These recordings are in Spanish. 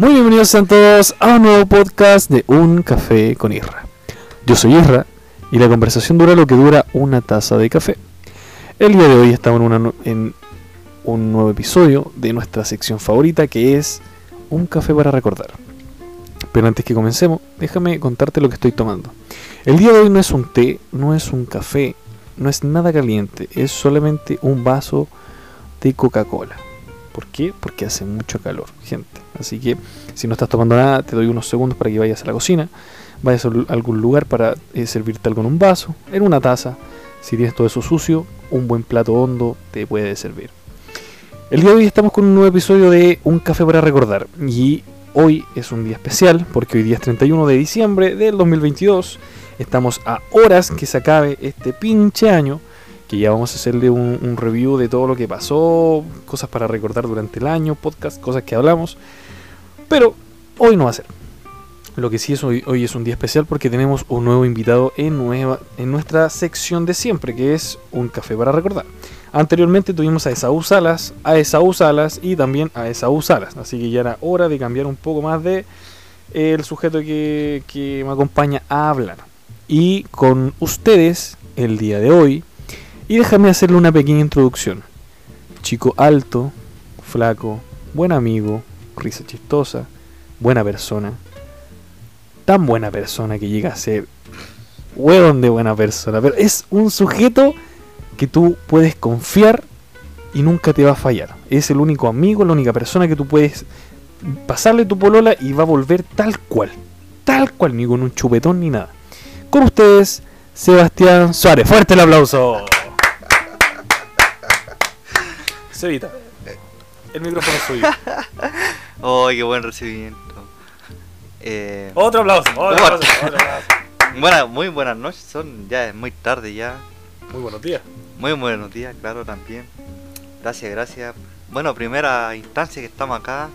Muy bienvenidos sean todos a un nuevo podcast de Un Café con Isra. Yo soy Isra y la conversación dura lo que dura una taza de café. El día de hoy estamos en, una en un nuevo episodio de nuestra sección favorita que es Un Café para Recordar. Pero antes que comencemos, déjame contarte lo que estoy tomando. El día de hoy no es un té, no es un café, no es nada caliente, es solamente un vaso de Coca-Cola. ¿Por qué? Porque hace mucho calor, gente. Así que si no estás tomando nada, te doy unos segundos para que vayas a la cocina, vayas a al- algún lugar para eh, servirte algo en un vaso, en una taza. Si tienes todo eso sucio, un buen plato hondo te puede servir. El día de hoy estamos con un nuevo episodio de Un Café para Recordar. Y hoy es un día especial porque hoy día es 31 de diciembre del 2022. Estamos a horas que se acabe este pinche año que ya vamos a hacerle un, review de todo lo que pasó, cosas para recordar durante el año, podcast, cosas que hablamos. Pero hoy no va a ser. Lo que sí es hoy, hoy es un día especial porque tenemos un nuevo invitado en, nueva, en nuestra sección de siempre, que es un café para recordar. Anteriormente tuvimos a Esaú Salas, a Esaú Salas y también a Esaú Salas. Así que ya era hora de cambiar un poco más de eh, el sujeto que, que me acompaña a hablar. Y con ustedes, el día de hoy, y déjame hacerle una pequeña introducción. Chico alto, flaco, buen amigo, risa chistosa, buena persona. Tan buena persona que llega a ser hueón de buena persona. Pero es un sujeto que tú puedes confiar y nunca te va a fallar. Es el único amigo, la única persona que tú puedes pasarle tu polola y va a volver tal cual. Tal cual, ni con un chupetón ni nada. Con ustedes, Sebastián Suárez. Fuerte el aplauso. Cevita, el micrófono es suyo. Oh, qué buen recibimiento. Eh, Otro aplauso, otro Bueno. aplauso, otro aplauso. buena- muy buenas noches, son ya es muy tarde ya. Muy buenos días. Muy buenos días, claro, también. Gracias, gracias. Bueno, primera instancia que estamos acá.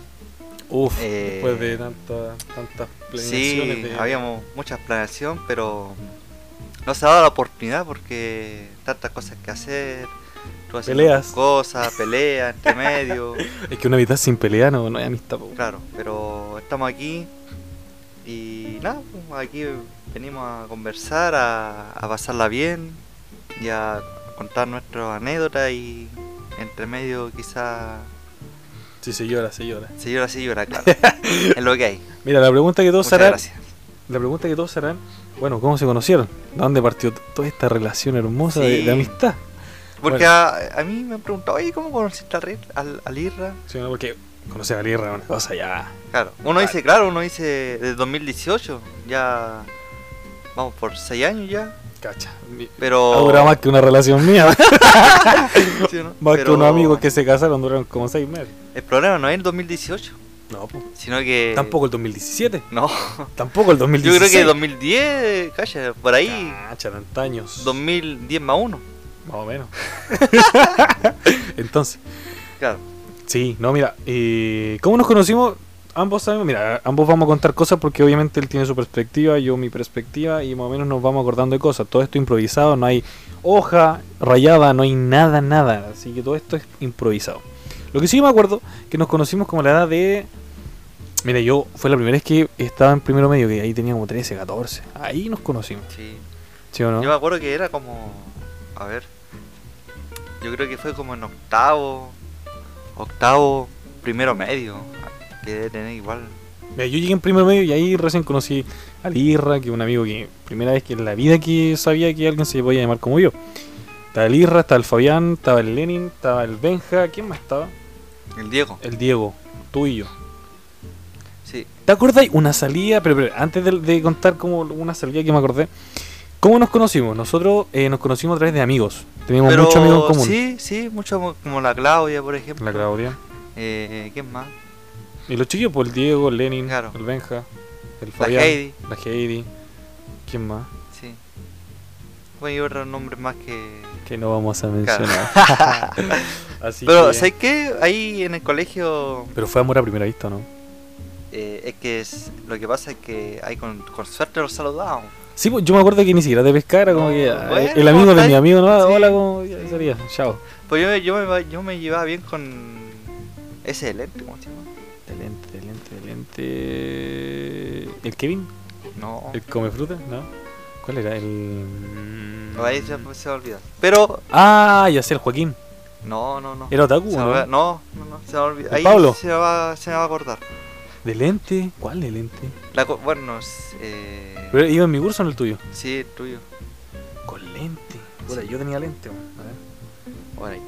Uf, Eh, después de tanta, tantas planeaciones Sí, de... habíamos muchas planeación, pero no se ha dado la oportunidad porque tantas cosas que hacer. Tú Peleas. Cosas, peleas, entre medio. Es que una mitad sin pelea no, no hay amistad. po. Claro, pero estamos aquí y nada, aquí venimos a conversar, a, a pasarla bien y a contar nuestras anécdotas y entre medio quizá Sí, se llora, se llora. se llora, se llora, claro. es lo que hay. Mira, la pregunta que todos Muchas harán, gracias. la pregunta que todos harán, bueno, ¿cómo se conocieron? ¿De dónde partió toda esta relación hermosa de amistad? Porque Bueno. a, a mí me han preguntado, oye, ¿cómo conociste al, al, al Irra? Sí, ¿no? Porque conocer a Lierra es una cosa ya... Claro, uno dice, claro, uno dice desde 2018, ya vamos por 6 años ya, Cacha. pero... Ha durado más que una relación mía. Sí, ¿no? más que Pero unos amigos que se casaron duraron como seis meses. El problema no es el 2018, No, po. sino que... Tampoco el 2017. No, Tampoco el yo 2016. creo que 2010, calla, por ahí, Cacha, antaños. 2010 más uno. Más o menos. Entonces, Claro, sí, no, mira, eh, ¿cómo nos conocimos? Ambos sabemos, mira, ambos vamos a contar cosas porque obviamente él tiene su perspectiva, yo mi perspectiva y más o menos nos vamos acordando de cosas. Todo esto improvisado, no hay hoja rayada, no hay nada, nada. Así que todo esto es improvisado. Lo que sí me acuerdo que nos conocimos como la edad de... Mira, yo fue la primera vez que estaba en primero medio, que ahí tenía como 13, 14. Ahí nos conocimos, sí. ¿sí o no? Yo me acuerdo que era como... A ver. Yo creo que fue como en octavo. Octavo, primero medio. Que debe tener igual. Mira, yo llegué en primer medio y ahí recién conocí a Lirra, que es un amigo que primera vez que en la vida que sabía que alguien se podía llamar como yo. Estaba el Irra, estaba el Fabián, estaba el Lenin, estaba el Benja, ¿quién más estaba? El Diego. El Diego, tú y yo. Sí. ¿Te acordáis? Una salida, pero, pero antes de, de contar como una salida que me acordé, ¿cómo nos conocimos? Nosotros eh, nos conocimos a través de amigos. Teníamos Pero muchos amigos en común. sí, sí, mucho mo- como la Claudia, por ejemplo. La Claudia. Eh, ¿Quién más? Y los chiquillos, pues el Diego, el Lenin, Claro. el Benja, el La Fabián, Heidi. la Heidi. ¿Quién más? Sí. Bueno, y otros nombres más que... Que no vamos a Claro. mencionar. Así Pero, que- ¿sabes qué? Ahí en el colegio... Pero fue amor a primera vista, ¿no? eh, es que es, lo que pasa es que ahí con, con suerte los saludamos. Sí, pues yo me acuerdo que ni siquiera te pescara, como No, que ah, bueno, el amigo de mi amigo, no, Sí, hola, como ya sí. sería, chao. Pues yo, yo, me, yo me llevaba bien con ese lente, ¿cómo se llama? De lente, de lente, de lente. ¿El Kevin? No. ¿El come fruta? ¿No? ¿Cuál era? El. No, Ahí se, se va a olvidar. Pero. Ah, ya sé, el Joaquín. No, no, no. ¿Era Otaku? Se o me va- ¿no? no, no, no, se me va a olvidar. ¿El Ahí Pablo? se va, se me va a acordar. ¿De lente? ¿Cuál de lente? La co- bueno, es, eh, ¿Pero ¿Iba en mi curso o en el tuyo? sí, el tuyo. Con lente. Sí. yo tenía lente. A ver. Bueno,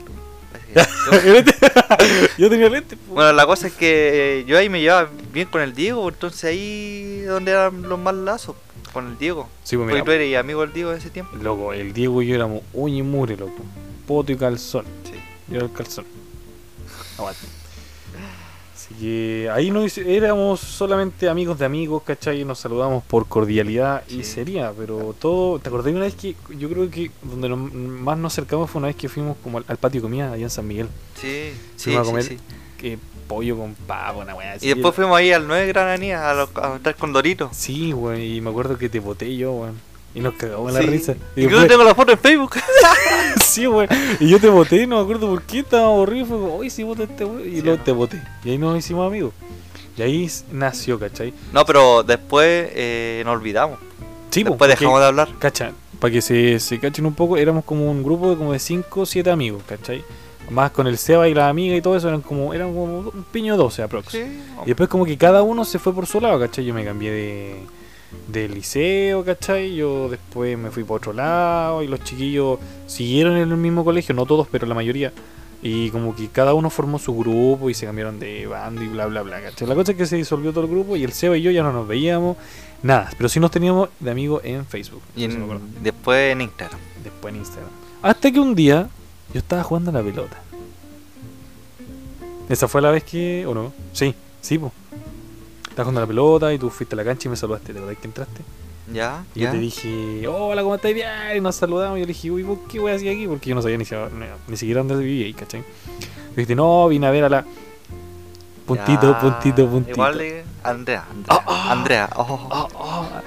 yo tenía lente, po. Bueno, la cosa es que yo ahí me llevaba bien con el Diego, entonces ahí donde eran los más lazos, con el Diego. Sí, pues Porque mira, tú eres amigo del Diego en ese tiempo. loco, el Diego y yo éramos uña y mure, loco. Poto y calzón. Sí. Yo era el calzón. Aguante. Así que ahí no hice- éramos solamente amigos de amigos, ¿cachai? Y nos saludamos por cordialidad y Sí. sería, pero todo. ¿Te acordás de una vez que yo creo que donde nos- más nos acercamos fue una vez que fuimos como al, al patio de comida allá en San Miguel? Sí, sí, a sí, comer sí. Que pollo con pavo, una weá así. Y después fuimos ahí al 9 Gran Anía a, lo- a estar con Dorito. Sí, güey, y me acuerdo que te boté yo, güey. Y nos cagamos la Sí. risa. Y después- tengo la foto en Facebook. sí, güey. Y yo te boté, no me acuerdo por qué, estaba aburrido. Fue como, sí, boté este güey. Y Sí, luego ¿no? te boté. Y ahí nos hicimos amigos. Y ahí nació, ¿cachai? No, pero después eh, nos olvidamos. Sí, po, después porque, dejamos de hablar. Cacha, para que se, se cachen un poco, éramos como un grupo de como de 5 o 7 amigos, ¿cachai? Más con el Seba y la amiga y todo eso, eran como, eran como un piño 12 aprox. Sí. Y después como que cada uno se fue por su lado, ¿cachai? Yo me cambié de, de liceo, ¿cachai? Yo después me fui por otro lado y los chiquillos siguieron en el mismo colegio, no todos, pero la mayoría. Y como que cada uno formó su grupo y se cambiaron de bando y bla, bla, bla, ¿cachai? La cosa es que se disolvió todo el grupo y el Seba y yo ya no nos veíamos, nada. Pero sí nos teníamos de amigos en Facebook. Y en- después en Instagram. Después en Instagram. Hasta que un día yo estaba jugando a la pelota. Esa fue la vez que. ¿O no? Sí, sí, pues. Estaba jugando la pelota y tú fuiste a la cancha y me saludaste. ¿Te acordás que entraste? Ya, Y ya. yo te dije, hola, ¿cómo estás? Bien. Y nos saludamos. Y yo le dije, uy, ¿vos qué voy a hacer aquí? Porque yo no sabía ni, ni siquiera dónde vivía ahí, ¿cachai? Y dijiste, no, vine a ver a la. Puntito, Ya. puntito, puntito. Igual eh, Andrea, Andrea. Ah, ah. Andrea. oh. Ah, ah.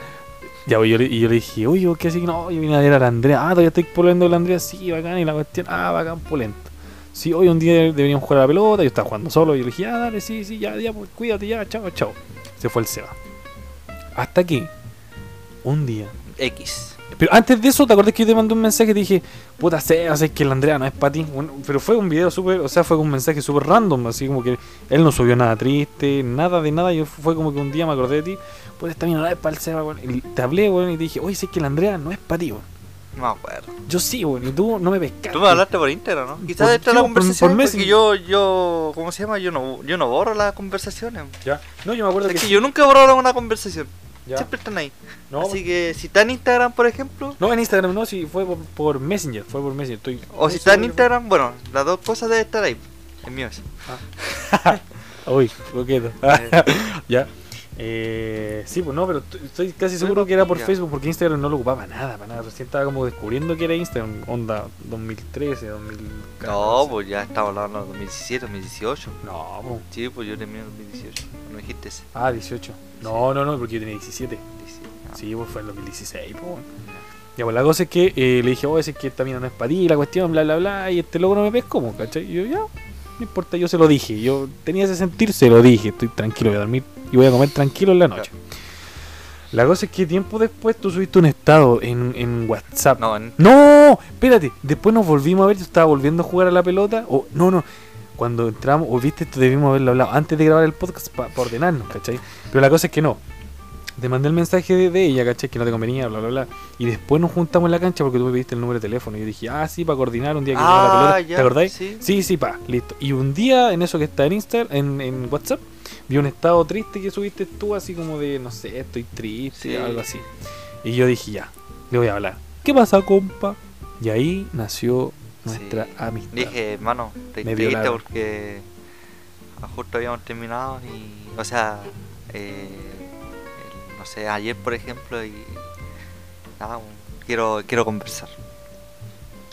Ya, pues yo le, y yo le dije, oye, ¿vos ¿qué así? No, yo vine a ver a la Andrea. Ah, todavía estoy polendo con la Andrea. Sí, bacán. Y la cuestión, ah, bacán, polento. Sí, hoy un día deberíamos jugar a la pelota. Yo estaba jugando solo. Y yo le dije, ah, dale, sí, sí, ya, ya, pues cuídate, ya, chao, chao. Se fue el Seba. Hasta que, un día. X. Pero antes de eso, ¿te acuerdas que yo te mandé un mensaje y te dije, puta Seba, sé que la Andrea no es para ti? Bueno, pero fue un video súper, o sea, fue un mensaje súper random. Así como que él no subió nada triste, nada de nada. Yo fue como que un día me acordé de ti. Pues esta mina no es para el Seba, weón. Y te hablé, weón, y te dije, oye, sé que la Andrea no es para ti, weón. No me acuerdo. Yo sí, weón, y tú no me pescaste. Tú me hablaste por Instagram, ¿no? Quizás Por- esta es la conversación. por porque yo, yo, ¿cómo se llama? Yo no, yo no borro las conversaciones. Ya. No, yo me acuerdo Es que, que yo nunca he borrado una conversación. Ya. Siempre están ahí. No, Así que si está en Instagram, por ejemplo, no, en Instagram no, si fue por, por Messenger, fue por Messenger. Estoy o si está en Instagram, bueno, las dos cosas deben estar ahí. En mío eso. Uy, coqueto. Eh. ya. Eh, sí, pues no, pero estoy casi seguro que era por. Facebook porque Instagram no lo ocupaba nada, para nada. Recién estaba como descubriendo que era Instagram, onda 2013, 2014. No, pues ya estamos hablando de 2017, 2018. No, pues. Sí, pues yo terminé en 2018. No dijiste ese. Ah, 18. No, no, no, porque yo tenía 17. 17. Ah, Sí, pues fue en 2016, pues. Ya, pues la cosa es que eh, le dije, oh, ese es que esta mina no es para ti, la cuestión, bla, bla, bla, y este loco no me pescó, pues, ¿cachai? Y yo, ya, no importa, yo se lo dije, yo tenía ese sentir, se lo dije, estoy tranquilo, voy a dormir y voy a comer tranquilo en la noche. La cosa es que tiempo después tú subiste un estado en, en WhatsApp. No, en- No, espérate, después nos volvimos a ver, yo estaba volviendo a jugar a la pelota, o no, no, cuando entramos, o viste, esto debimos haberlo hablado antes de grabar el podcast para ordenarnos, ¿cachai? Pero la cosa es que no. Te mandé el mensaje de, de ella, ¿cachai? Que no te convenía, bla, bla, bla. Y después nos juntamos en la cancha porque tú me pediste el número de teléfono. Y yo dije, ah, sí, para coordinar un día que Ah, la pelota. ya, ¿Te acordáis? sí. sí, sí, pa, listo. Y un día, en eso que está en Instagram, en, en WhatsApp, vi un estado triste que subiste tú, así como de, no sé, estoy triste, Sí. algo así. Y yo dije, ya, le voy a hablar. ¿Qué pasa, compa? Y ahí nació nuestra Sí. amistad. Dije, hermano, te triste porque justo habíamos terminado y, o sea, eh, sé, ayer por ejemplo y nada, quiero quiero conversar.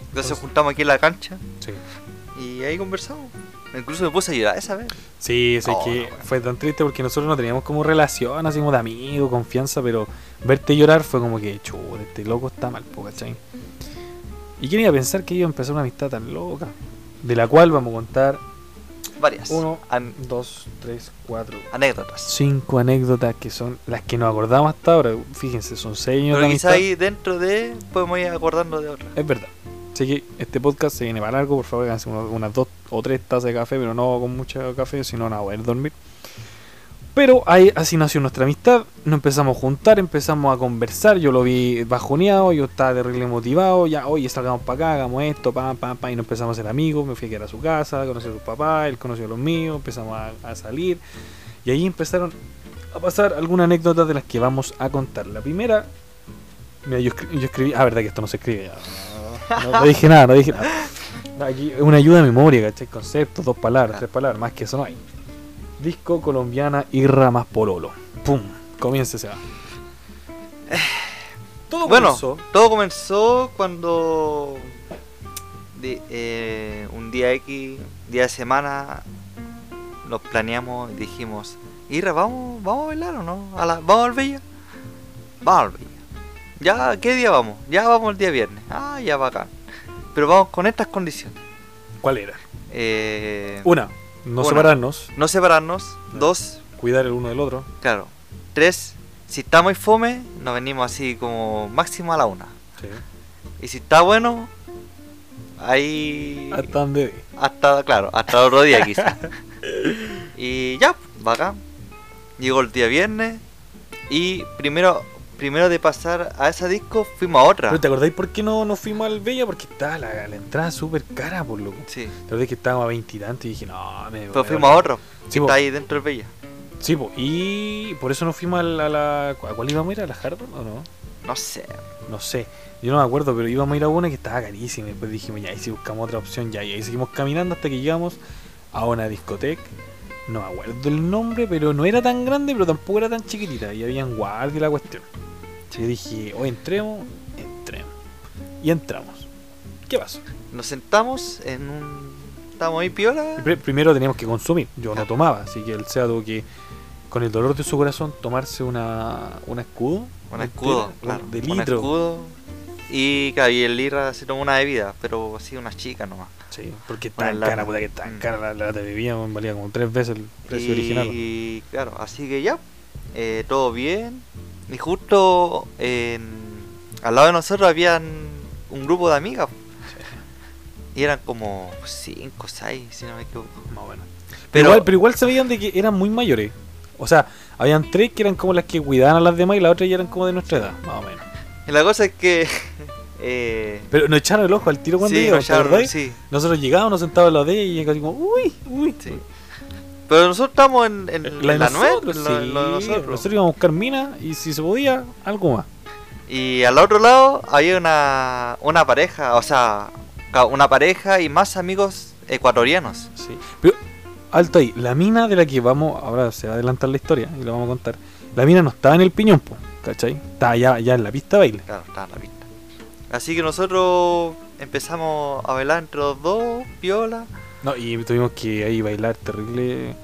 Entonces Pues- juntamos aquí en la cancha Sí. y ahí conversamos. Incluso me puse a llorar esa vez. Sí, es Oh, que no, fue tan triste porque nosotros no teníamos como relación, así como de amigo, confianza, pero verte llorar fue como que, chuta, este loco está mal, po, ¿cachai? ¿Y quién iba a pensar que iba a empezar una amistad tan loca? De la cual vamos a contar varias. Uno, An- dos, tres, cuatro, anécdotas. cinco anécdotas que son las que nos acordamos hasta ahora. Fíjense, son seis años Pero quizá ahí dentro de podemos ir acordando de otras. Es verdad. Así que este podcast se viene para largo, por favor, háganse unas dos o tres tazas de café, pero no con mucho café, si no, no voy a dormir. Pero así nació nuestra amistad, nos empezamos a juntar, empezamos a conversar, yo lo vi bajoneado, yo estaba terrible motivado, ya, oye, salgamos para acá, hagamos esto, pam, pam, pam, y nos empezamos a ser amigos, me fui a quedar a su casa, conocí a sus papás, él conoció a los míos, empezamos a, salir, y ahí empezaron a pasar algunas anécdotas de las que vamos a contar. La primera, yo, escri- yo escribí, ah, verdad que esto no se escribe ya, no, no dije nada, no dije nada. Aquí una ayuda de memoria, ¿cachai? Conceptos, dos palabras, tres palabras, más que eso no hay. Disco colombiana Irra más Pololo. ¡Pum! Comienza ese. Todo Bueno, comenzó- todo comenzó cuando eh, un día X, día de semana, nos planeamos y dijimos, Ira, ¿vamos, ¿vamos a bailar o no? ¿A la- ¿Vamos al Bella? Vamos al Bella. ¿Ya qué día vamos? Ya vamos el día viernes. Ah, ya bacán. Pero vamos con estas condiciones. ¿Cuál era? Eh, Una, no Una. separarnos, no separarnos. Dos, cuidar el uno del otro. claro. Tres, si está muy fome, nos venimos así como máximo a la una. Sí. Y si está bueno, ahí. Hasta donde. Hasta, claro, hasta el otro día quizás. y ya, bacán. Llegó el día viernes. Y primero, primero de pasar a esa disco, fuimos a otra. ¿Pero te acordáis por qué no, no fuimos al Bella? Porque estaba la, la entrada súper cara, por loco. Sí, Te acordás que estábamos a veintitantos y, dije, no, me. pero fuimos a otro. Sí, que po. está ahí dentro del Bella. Sí, po, y por eso no fuimos a la. a la- ¿A cuál íbamos a ir? ¿A la Hardon o no? No sé. No sé, yo no me acuerdo, pero íbamos a ir a una que estaba carísima. Y después dijimos, ya, y si buscamos otra opción, ya, y ahí seguimos caminando hasta que llegamos a una discoteca. No me acuerdo el nombre, pero no era tan grande, pero tampoco era tan chiquitita. Y habían guardia y la cuestión. Yo dije, o entremos, entremos. Y entramos. ¿Qué pasó? Nos sentamos en un. Estábamos ahí piola. Pri- Primero teníamos que consumir. Yo no tomaba, así que el SEA tuvo que, con el dolor de su corazón, tomarse una, una escudo. Un entera, escudo, claro. De Un litro. escudo. Y claro, y el Lira se tomó una bebida, pero así una chica nomás. Sí, porque tan cara, puta que tan Mm. cara la lata de bebida, valía como tres veces el precio y, original. y claro, así que ya, eh, todo bien. Y justo en, al lado de nosotros habían un grupo de amigas. Y eran como 5 o 6, si no me equivoco. Más o menos. Pero, Pero, igual, pero igual se veían de que eran muy mayores. O sea, habían tres que eran como las que cuidaban a las demás y las otras ya eran como de nuestra edad, más o menos. La cosa es que. eh, Pero nos echaron el ojo al tiro cuando sí, llegamos, nos ¿te echaron- sí, Nosotros llegábamos, nos sentábamos al lado de ella y casi como, uy, uy. sí. Pero nosotros estamos en, en La nosotros, en sí. nosotros. Nosotros íbamos a buscar minas y si se podía, algo más. Y al otro lado había una, una pareja, o sea, una pareja y más amigos ecuatorianos. Sí. Pero, alto ahí, la mina de la que vamos, ahora se va a adelantar la historia y la vamos a contar. La mina no estaba en el piñón, po, ¿cachai? Estaba ya, ya en la pista baile. Claro, estaba en la pista. Así que nosotros empezamos a bailar entre los dos, piola. No, y tuvimos que ahí bailar terrible.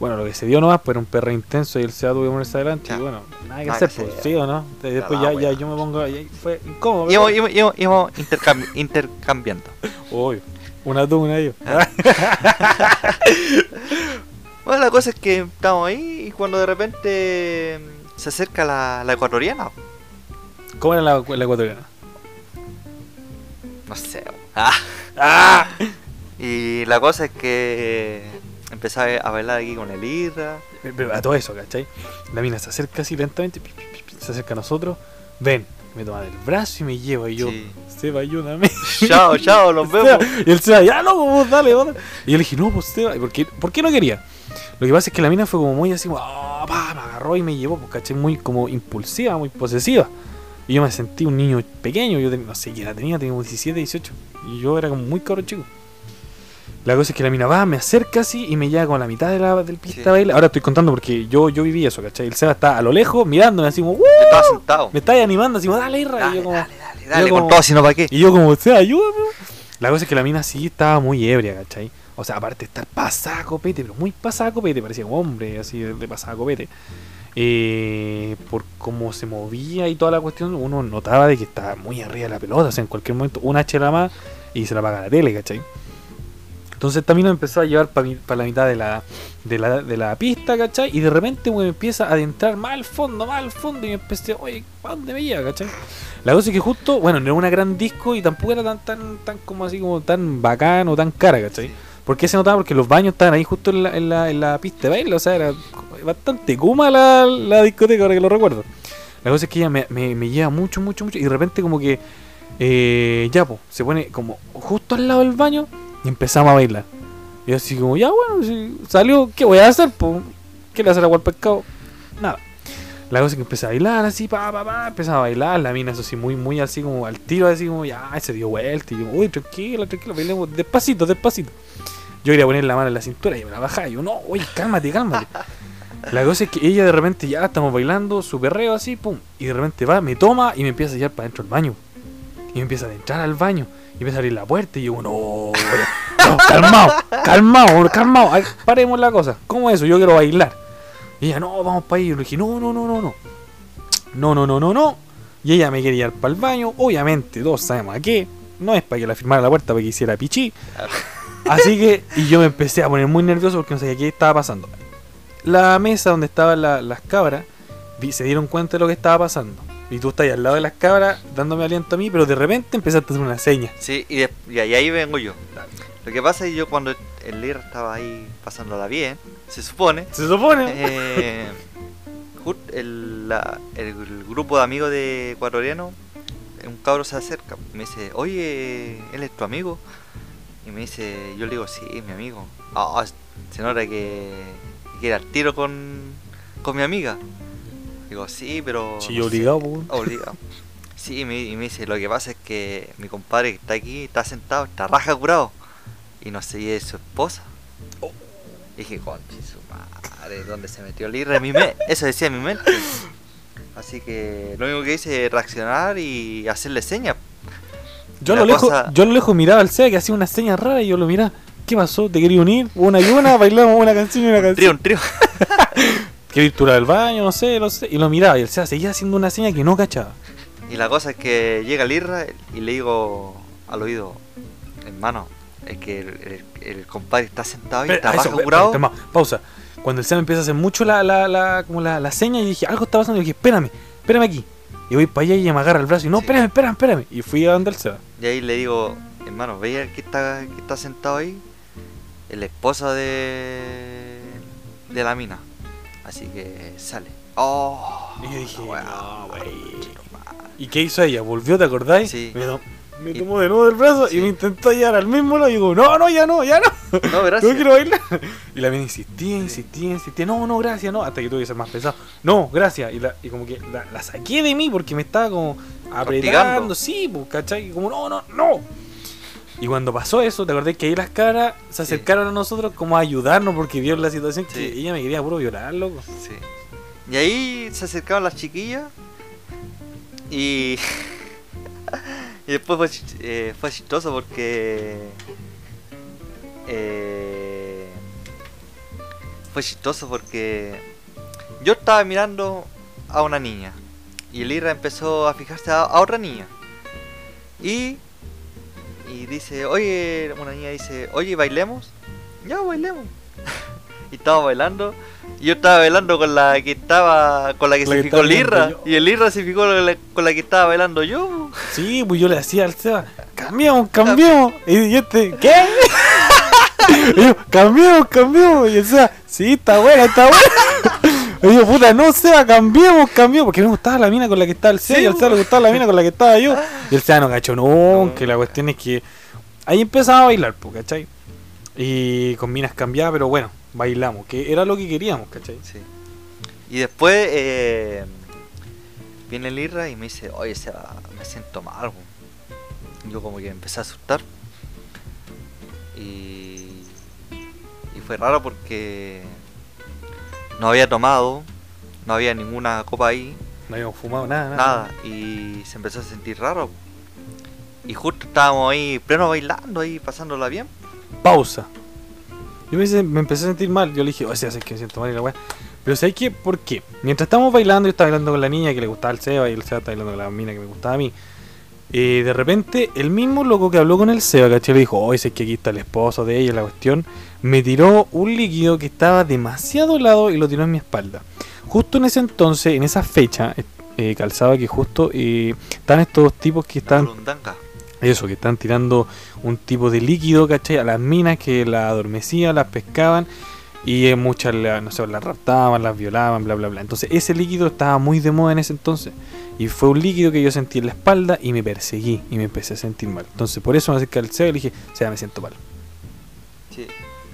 Bueno, lo que se dio nomás, pues era un perro intenso y el SEA tuvo que ponerse adelante. Ya. Y bueno, nada que Nada hacer, pues, sí o no. De- Después ya, ya yo me pongo. ahí fue incómodo. Íbamos, íbamos, íbamos- íbamos intercambi- intercambiando. Obvio. Una tú, una yo. Bueno, la cosa es que estamos ahí y cuando de repente se acerca la, la ecuatoriana. ¿Cómo era la, la ecuatoriana? No sé. Ah. ¡Ah! Y la cosa es que empecé a bailar aquí con el Irra. Pero a todo eso, ¿cachai? La mina se acerca así lentamente, se acerca a nosotros, ven, me toma del brazo y me lleva y yo, Sí. Seba, ayúdame. Chao, chao, nos Seba. vemos. Y él Seba, ya loco, vos dale, vos dale. Y yo le dije, no, pues Seba, ¿por qué, ¿por qué no quería? Lo que pasa es que la mina fue como muy así, como, "Ah, pa, me agarró y me llevó, pues, ¿cachai? Muy como impulsiva, muy posesiva. Y yo me sentí un niño pequeño, yo ten- no sé qué edad tenía, tenía como 17, 18. Y yo era como muy caro chico. La cosa es que la mina va, me acerca así y me lleva con la mitad de la, del pista Sí. de baile. Ahora estoy contando porque yo, yo viví eso, ¿cachai? El Seba está a lo lejos mirándome así como, Yo estaba sentado. me está animando así como, dale, Irra. y Dale, yo como, dale, dale, dale, yo con todo, si no, ¿para qué? y yo como, Seba, ayúdame. La cosa es que la mina sí estaba muy ebria, ¿cachai? O sea, aparte de estar pasada copete, pero muy pasada copete, parecía un hombre así de, pasada copete. Eh, por cómo se movía y toda la cuestión, uno notaba de que estaba muy arriba de la pelota. O sea, en cualquier momento, un H la más y se la apaga la tele, ¿cachai? Entonces mina me empezó a llevar para la mitad de la pista, ¿cachai? Y de repente me empieza a adentrar más al fondo, más al fondo. Y me empecé, oye, ¿para dónde me lleva, cachai? La cosa es que justo, bueno, no era una gran disco y tampoco era tan, tan, tan como así como tan bacán o tan cara, ¿cachai? ¿Por qué se notaba? Porque los baños estaban ahí justo en la, en la, en la pista de baile, o sea, era bastante kuma la, la discoteca ahora que lo recuerdo. La cosa es que ella me, me, me lleva mucho, mucho, mucho y de repente como que eh, ya, pues, se pone como justo al lado del baño y empezamos a bailar. Y así como, ya bueno, si salió, ¿qué voy a hacer? Pues, ¿Qué le hace agua al pescado? Nada. La cosa es que empecé a bailar así, pa, pa, pa, empezaba a bailar, la mina eso así muy, muy así como al tiro, así como, ya, se dio vuelta, y yo, uy, tranquilo, tranquilo, bailemos despacito, despacito. Yo quería poner la mano en la cintura y me la bajaba, y yo, no, uy, cálmate, cálmate. La cosa es que ella de repente ya estamos bailando, su perreo así, pum, y de repente va, me toma y me empieza a llevar para dentro del baño. Y me empieza a entrar al baño, y empieza a abrir la puerta, y yo, no, no calmado, calmado, calmado, paremos la cosa, ¿cómo es eso? Yo quiero bailar. Y ella, no, vamos para ahí. Yo le dije, no, no, no, no, no. No, no, no, no, no. Y ella me quería ir para el baño. Obviamente, todos sabemos a qué. No es para que la firmara la puerta para que hiciera pichí. Así que, y yo me empecé a poner muy nervioso porque no sabía qué estaba pasando. La mesa donde estaban la- las cabras, vi- se dieron cuenta de lo que estaba pasando. Y tú estás ahí al lado de las cabras dándome aliento a mí, pero de repente empezaste a hacer una seña. Sí, y, de- y ahí ahí vengo yo. Lo que pasa es que yo cuando el Lira estaba ahí pasándola bien, se supone, Se supone. eh, el, la- el- el grupo de amigos de ecuatoriano, un cabro se acerca, me dice, oye, él es tu amigo. Y me dice, yo le digo, sí, es mi amigo. Ah, se nota que quiere al tiro con, con mi amiga. Digo, sí, pero... Sí, no sé". obligado, po. Obligado. Sí, y me, y me dice, lo que pasa es que mi compadre que está aquí, está sentado, está raja curado. Y no sé, y es su esposa. Y dije, conche su madre, ¿dónde se metió el irre? Mi me- Eso decía en mi mente. Así que lo único que hice es reaccionar y hacerle señas. Yo lo lejos, cosa- yo lo lejos miraba al SEA que hacía una seña rara y yo lo miraba. ¿Qué pasó? ¿Te quería unir? Una y una, bailamos una canción y una Trío, canción. un trío. ¿Qué virtud del baño? No sé, no sé. Y lo miraba y el SEA seguía haciendo una seña que no cachaba. Y la cosa es que llega el Irra y le digo al oído, hermano, es que el, el- el compadre está sentado y está eso, pausa. Cuando el SEA me empieza a hacer mucho la, la, la, como la, la seña y dije, algo está pasando. Y dije, espérame, espérame aquí. Y voy para allá y me agarra el brazo y no, Sí. espérame, espérame, espérame. Y fui a donde el SEA. Y ahí le digo, hermano, ¿veis que está, que está sentado ahí? El esposo de, de la mina. Así que sale. Oh, Y yo dije, no, güey. conchetumare. ¿Y qué hizo ella? ¿Volvió, te acordáis? Sí. Me, to- me Y- tomó de nuevo del brazo Sí. y me intentó llevar al mismo lado. Y digo, no, no, ya no, ya no. No, gracias. quiero bailar. Y la mina insistía, insistía, insistía. No, no, gracias, no. Hasta que tuve que ser más pesado. No, gracias. Y, la, y como que la, la saqué de mí porque me estaba como apretando. Sí, pues, ¿cachai? Y como, no, no, no. Y cuando pasó eso, ¿te acordás que ahí las caras se acercaron a nosotros como a ayudarnos porque vieron la situación que Sí. ella me quería puro violar, loco? Sí. Y ahí se acercaron las chiquillas y, y después fue, eh, fue chistoso porque eh, fue chistoso porque yo estaba mirando a una niña y el Ira empezó a fijarse a, a otra niña y y dice oye una niña dice oye bailemos ya bailemos y estaba bailando y yo estaba bailando con la que estaba con la que La se que fijó el Irra y el Irra se fijó con la, con la que estaba bailando yo Sí, pues yo le decía al Seba, cambiamos, cambiamos. Y, y este, ¿qué? y yo, cambiamos, cambiamos. Y el Seba, sí, está buena, está buena. Y yo, puta, no, Seba, cambiemos, cambiemos. Porque me gustaba la mina con la que estaba el Seba y al Seba le gustaba la mina con la que estaba yo. Y el Seba no cachó, no, que la cuestión es que ahí empezaba a bailar, ¿cachai? Y con minas cambiadas, pero bueno, bailamos, que era lo que queríamos, ¿cachai? Sí. Y después eh, viene el Irra y me dice, oye, Seba, me siento mal. weón". Yo como que empecé a asustar. Y, y fue raro porque no había tomado, no había ninguna copa ahí, No habíamos fumado nada, nada. Y se empezó a sentir raro. Y justo estábamos ahí, pleno bailando, ahí pasándola bien. pausa. Yo me, empecé a sentir mal. Yo le dije, o sea, es que me siento mal y la weá. Pero ¿sabes qué? ¿Por qué? Mientras estábamos bailando, yo estaba bailando con la niña que le gustaba al Seba y el Seba estaba bailando con la mina que me gustaba a mí. Eh, de repente, el mismo loco que habló con el Seba, ¿cachai? Le dijo, oh, ese es que aquí está el esposo de ella, la cuestión. Me tiró un líquido que estaba demasiado helado y lo tiró en mi espalda. Justo en ese entonces, en esa fecha, eh, calzaba que justo eh, están estos tipos que están, eso, que están tirando un tipo de líquido, ¿cachai? A las minas que las adormecían, las pescaban y eh, muchas, la- no sé, las raptaban, las violaban, bla, bla, bla. Entonces ese líquido estaba muy de moda en ese entonces. Y fue un líquido que yo sentí en la espalda y me perseguí y me empecé a sentir mal. Entonces por eso me acerqué al Seba y le dije, Seba, me siento mal. Sí.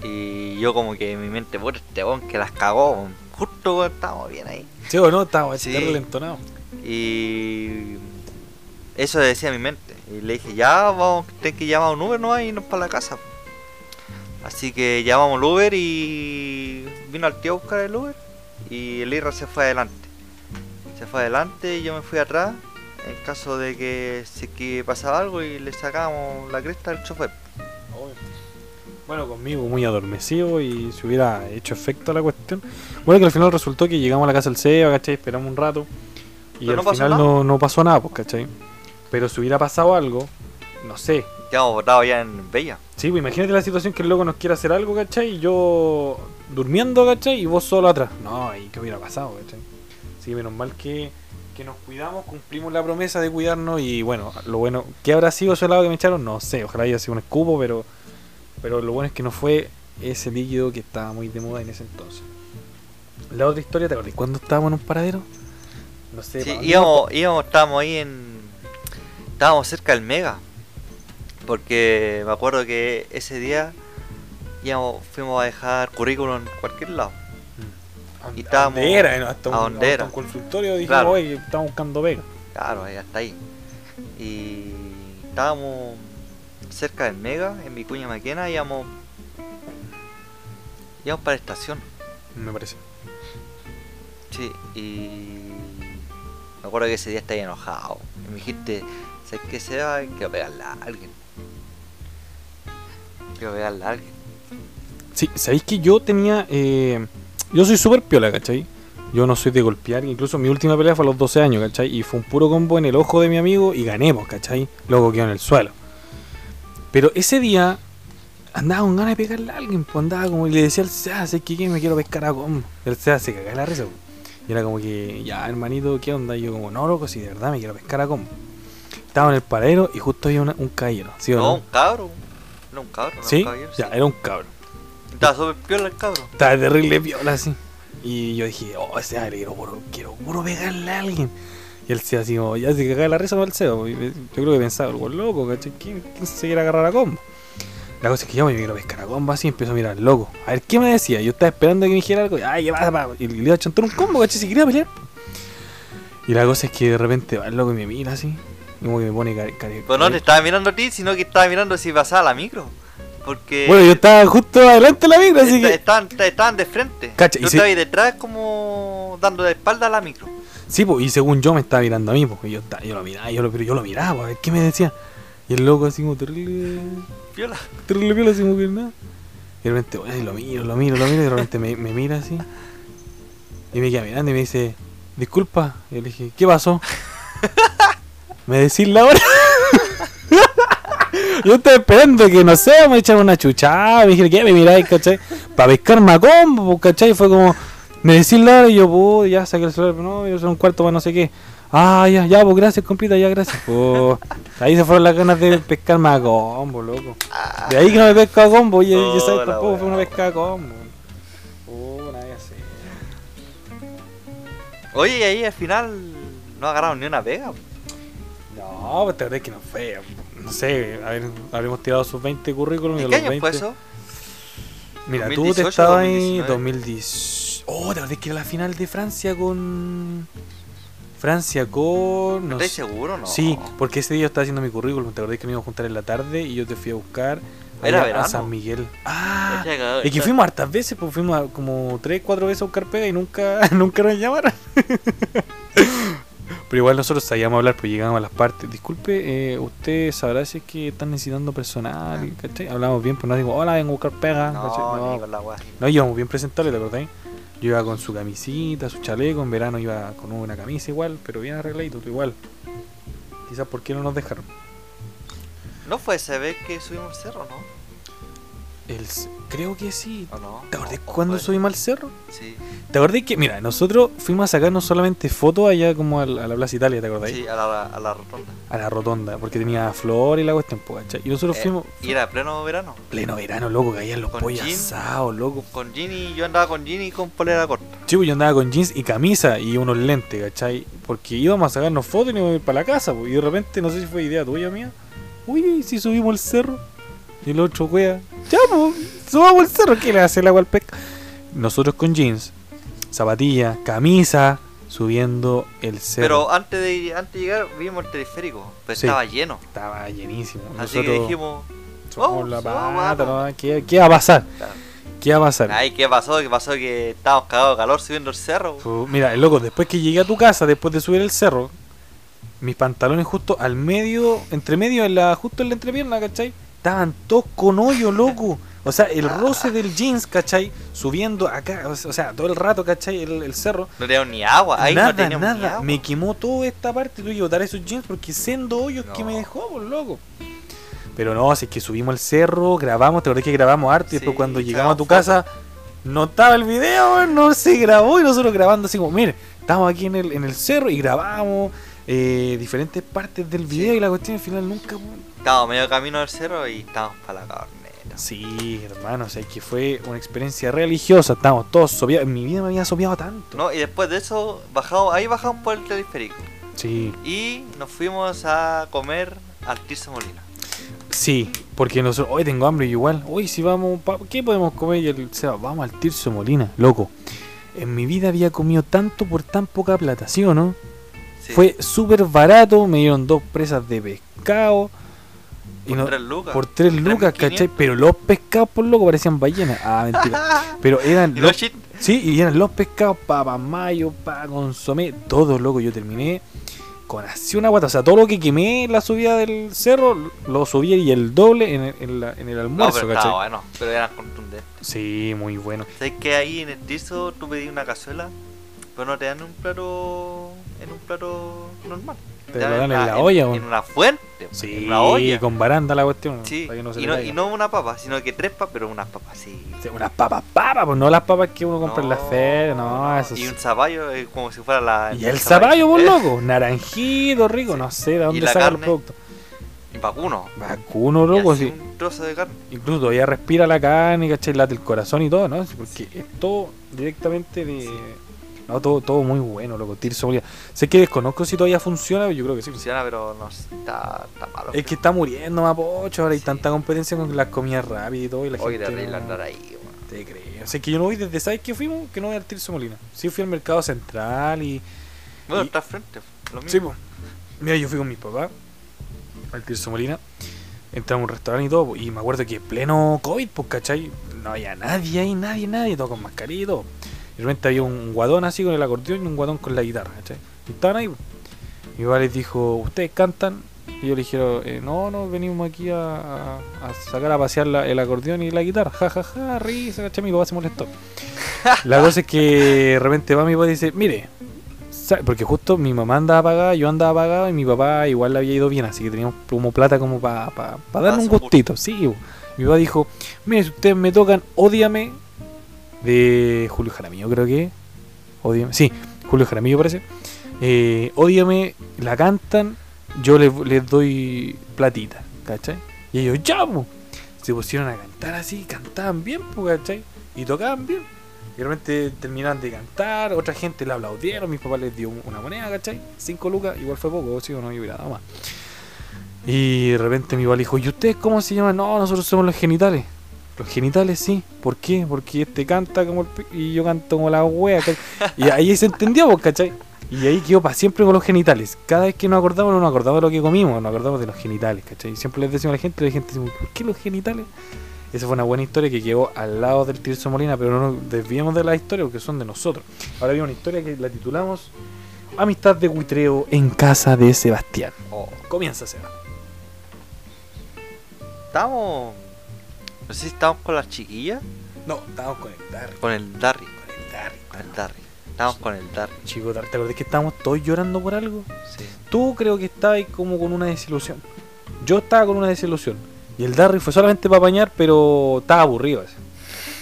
Y yo como que en mi mente, por este weón que las cagó, justo cuando estábamos bien ahí. ¿Sí o no? Estaba Sí. terrible entonado. Y eso decía mi mente. Y le dije, ya vamos, tengo que llamar a un Uber no y irnos para la casa. Así que llamamos al Uber y vino al tío a buscar el Uber y el Irra se fue adelante. Se fue adelante y yo me fui atrás en caso de que que pasaba algo y le sacábamos la cresta al chofer. Bueno, conmigo muy adormecido y se hubiera hecho efecto la cuestión. Bueno, que al final resultó que llegamos a la casa del Seba, ¿cachai? Esperamos un rato. Y Pero al no final no, no pasó nada, pues, ¿cachai? Pero si hubiera pasado algo, no sé. Quedamos botados ya en Bella. Sí, pues imagínate la situación que el loco nos quiera hacer algo, ¿cachai? Y yo durmiendo, ¿cachai? Y vos solo atrás. No, ¿y qué hubiera pasado, ¿cachai? Sí, menos mal que, que nos cuidamos, cumplimos la promesa de cuidarnos y bueno, lo bueno, ¿qué habrá sido ese helado que me echaron? No sé, ojalá haya sido un escupo, pero, pero lo bueno es que no fue ese líquido que estaba muy de moda en ese entonces. La otra historia, ¿te acordás? ¿Cuándo estábamos en un paradero? No sé. Sí, ¿pa' dónde íbamos, íbamos, estábamos ahí en. Estábamos cerca del Mega. Porque me acuerdo que ese día íbamos, fuimos a dejar currículum en cualquier lado. ¿A- y a dónde era? Hasta un, a dónde hasta era. un consultorio dijimos, Claro. oye, estamos buscando vega. Claro, hasta ahí. Y estábamos cerca del Mega, en Vicuña Maquena, íbamos. íbamos para la estación. Me parece. Sí, y. Me acuerdo que ese día estaba enojado. Y me dijiste, ¿sabes qué se va? Quiero pegarle a alguien. Quiero pegarle a alguien. Sí, sabéis que yo tenía. eh, yo soy súper piola, ¿cachai? Yo no soy de golpear. Incluso mi última pelea fue a los 12 años, ¿cachai? Y fue un puro combo en el ojo de mi amigo y ganemos, ¿cachai? Luego quedó en el suelo. Pero ese día andaba con ganas de pegarle a alguien, pues andaba como y le decía al SEA, ¿sabes qué? Me quiero pescar a combo. El SEA se cagaba la risa, pues. Y era como que, ya, hermanito, ¿qué onda? Y yo, como, no, loco, si de verdad me quiero pescar a combo. Estaba en el paradero y justo había una- un caballero, ¿sí o No, no? un cabro. No, un cabro, no ¿Sí? un. Ya, sí. era un cabrón. Estaba súper piola el cabro. Estaba terrible piola así. Y yo dije, oh, ese aire, quiero quiero puro pegarle a alguien. Y él se así como, ya se cagaba la risa con el CEO. Yo creo que pensaba, algo loco, ¿cachai? ¿Quién, quién se quiere agarrar a combo? La cosa es que yo me quiero pescar a combo así y empiezo a mirar, loco. A ver, ¿qué me decía? Yo estaba esperando que me dijera algo. Ay, ¿qué pasa? pa?" Y le iba a chantar un combo, ¿cachai? Si quería pelear. Y la cosa es que de repente va el loco y me mira así. Y que me pone care- care- Pero no te estaba mirando a ti, sino que estaba mirando si pasaba la micro. Porque. Bueno, yo estaba justo adelante de la micro, así que. estaban, estaban de frente. Cacha, y Yo si- estaba ahí detrás, como dando de espalda a la micro. Sí, pues, y según yo me estaba mirando a mí, y yo, estaba- yo lo miraba, yo lo, pero yo lo miraba, pues, a ver qué me decía. Y el loco así como terrible, Piola. terrible piola, así como que nada. Y de repente, bueno, y lo miro, lo miro, lo miro, y de repente me, me mira así. Y me queda mirando y me dice, disculpa. Y yo le dije, ¿qué pasó? ¿Me decís la hora? yo estaba esperando que, no sé, me echaran una chuchada. Me dijeron, ¿qué me miráis, cachai? Para pescarme a combo, pues, cachai. Fue como, me decís la hora y yo, pues, ya saqué el celular, no, yo soy un cuarto para no sé qué. Ah, ya, ya, pues gracias, compita, ya, gracias. Ahí se fueron las ganas de pescarme a combo, loco. De ahí que no me pesco a combo, Oh, ya sabes, tampoco fue una pesca a combo. Oh, nadie así. Oye, y ahí al final no agarraron ni una pega. No, pues te verdad que no fue. No sé, habremos tirado sus 20 currículum y ¿En los año 20. fue eso? Mira, tú 2018, te estabas ahí 2019. 2010. Oh, te verdad que era la final de Francia con. Francia con. No ¿Estás seguro no? Sí, porque ese día yo estaba haciendo mi currículum. Te acordás que me iba a juntar en la tarde y yo te fui a buscar Era a. San Miguel. Ah, y que fuimos hartas veces, pues fuimos como 3, 4 veces a buscar pega y nunca, nunca nos llamaron. Pero igual nosotros sabíamos hablar, pues llegamos a las partes. Disculpe, eh, usted sabrá si es que están necesitando personal, ¿cachai? Hablamos bien, pues no digo, hola, vengo a buscar pega. No, No, la no, íbamos bien presentables, ¿te acordás? Yo iba con su camisita, su chaleco, en verano iba con una camisa igual, pero bien arregladito, tú igual. Quizás porque no nos dejaron. ¿No fue esa vez que subimos el cerro, no? El, creo que sí. ¿O no? ¿Te acordás ¿O- o cuando subimos al cerro? Sí, ¿Te acordás que, mira, nosotros fuimos a sacarnos solamente fotos allá como a la Plaza Italia, ¿te acordás? sí, a la, a la rotonda. A la rotonda, porque tenía flor y la cuestión, pues, ¿cachai? Y nosotros Eh, fuimos y era pleno verano. pleno verano, loco, caían los pollos jean. asados, loco. Con Ginny, yo andaba con Ginny y con polera corta. Chico, yo andaba con jeans y camisa y unos lentes, ¿cachai? Porque íbamos a sacarnos fotos y íbamos a ir para la casa, pues, y de repente, no sé si fue idea tuya mía, uy, ¿y si subimos el cerro? Y el otro, wea, ya, pues, subamos el cerro, ¿qué le hace el agua al pesca? Nosotros con jeans, zapatillas, camisa, subiendo el cerro. Pero antes de, antes de llegar vimos el teleférico, pero Sí. estaba lleno. Estaba llenísimo. Así que dijimos, vamos, la vamos, pata, vamos. ¿no? ¿Qué, qué va a pasar? Claro. ¿Qué va a pasar? ay, ¿qué pasó? ¿Qué pasó? Que estábamos cagados de calor subiendo el cerro. Fu- Mira, loco, después que llegué a tu casa, después de subir el cerro, mis pantalones justo al medio, entre medio, en la, justo en la entrepierna, ¿cachai? Estaban todos con hoyo, loco. O sea, el roce del jeans, ¿cachai? Subiendo acá, o sea, todo el rato, ¿cachai? El, el cerro. No teníamos ni agua. Ahí nada, no ni nada. agua. Me quemó toda esta parte. Tuve que botar esos jeans porque sendo hoyos que me dejó, por loco. Pero no, si es que subimos el cerro, grabamos, te acordás que grabamos arte y después cuando llegamos a tu casa no estaba el video, no se grabó y nosotros grabando así como, mire, estamos aquí en el, en el cerro y grabamos eh, diferentes partes del video Sí. y la cuestión al final nunca... weón. Estábamos medio camino del cerro y estábamos para la corneta. Sí, hermano, o sea, que fue una experiencia religiosa, estábamos todos sopeados, en mi vida me había sopeado tanto. No, y después de eso, bajamos, ahí bajamos por el teleférico. Sí, Y nos fuimos a comer al Tirso Molina. Sí, porque nosotros, hoy tengo hambre y igual, hoy si vamos, ¿qué podemos comer? Y el Seba, vamos al Tirso Molina, loco. En mi vida había comido tanto por tan poca plata, ¿sí o no? Sí. Fue súper barato, me dieron dos presas de pescado. Por no- tres lucas. por tres lucas, ¿cachai? 3.500. Pero los pescados por loco parecían ballenas. Ah, mentira. Pero eran Y los, Sí, y eran los pescados, papa mayo, pa consomé, todo loco. Yo terminé con así una guata. O sea, todo lo que quemé en la subida del cerro, lo subí y el doble en el, en la- en el No, almuerzo, pero ¿cachai? estaba bueno, pero eran contundentes. Sí, muy bueno. ¿Sabes que ahí en el Tirso tú pedí una cazuela, pero no te dan un plato en un plato normal? Te lo dan en la en, olla, en weón. una fuente, Sí, en una olla. con baranda la cuestión. Sí, para que no se y, no, caiga. y no una papa, sino que tres papas, pero unas papas sí. Sí, Unas papas, papas, pues no las papas que uno compra en la feria, no, eso Y un zapallo como si fuera la. Y el zapallo, por Eh, loco, naranjito, rico, no sé de dónde los carne. productos. Y vacuno. Vacuno, loco, sí. Un trozo de carne. Incluso todavía respira la carne, ¿cachai? Late el corazón y todo, ¿no? Porque es todo directamente de... No, todo, todo muy bueno, loco. Tirso Molina. Sé que desconozco si todavía funciona, pero yo creo que sí. Funciona, pero no está, está malo. Es que está muriendo Mapocho, ahora hay Sí. tanta competencia con las comidas rápidas y todo. Y la Hoy gente terrible no- andar ahí, weón. Te creo. O sea, que yo no voy desde, ¿sabes qué fuimos? Que no voy al Tirso Molina. Sí fui al Mercado Central y... Bueno, Y- está frente. Lo mismo. Sí, pues. Mira, yo fui con mi papá al Tirso Molina. Entramos a un restaurante y todo. Y me acuerdo que pleno COVID, pues, ¿cachai? No había nadie ahí, nadie, nadie, todo con mascarilla y todo. De repente había un guadón así con el acordeón y un guadón con la guitarra, ¿cachai? Y estaban ahí. Mi papá les dijo, ¿ustedes cantan? Y yo le dijeron, eh, no, no, venimos aquí a, a- a sacar a pasear la- el acordeón y la guitarra. Ja, ja, ja, risa, ¿cachai? Mi papá se molestó. La cosa es que de repente va mi papá y dice, mire, porque justo mi mamá andaba pagada, yo andaba pagado y mi papá igual le había ido bien, así que teníamos como plata como para pa, pa darle un Darse un gustito. Sí, bo. mi papá dijo, mire, si ustedes me tocan Ódiame de Julio Jaramillo, creo que. Ódiame, sí, Julio Jaramillo parece. Eh, la cantan, yo les, doy platita, ¿cachai? Y ellos, ya, po". se pusieron a cantar así, cantaban bien, ¿cachai? Y tocaban bien. Y de repente terminaban de cantar, otra gente le aplaudieron, mis papás les dio una moneda, ¿cachai? Cinco lucas, igual fue poco, sí o no, yo hubiera dado más. Y de repente mi papá le dijo, ¿y ustedes cómo se llaman? No, nosotros somos los genitales. Los genitales sí, ¿por qué? Porque este canta como el pi- y yo canto como la wea. Y ahí se entendió, pues, ¿cachai? Y ahí quedó para siempre con los genitales. Cada vez que nos acordamos, no nos acordamos de lo que comimos, nos acordamos de los genitales, ¿cachai? Y siempre les decimos a la gente, la gente dice, ¿por qué los genitales? Esa fue una buena historia que quedó al lado del Tirso Molina, pero no nos desviemos de la historia porque son de nosotros. Ahora viene una historia que la titulamos Amistad de Huitreo en casa de Sebastián. Oh, Comienza, Seba. Estamos. No sé si estamos con las chiquillas. No, estamos con el Darry. Con el Darry. Con el Darry. Con el Darry. Estábamos con el Darry. Chico, ¿te acordás que estábamos todos llorando por algo? Sí. Tú creo que estabas como con una desilusión. Yo estaba con una desilusión. Y el Darry fue solamente para apañar, pero estaba aburrido. ese.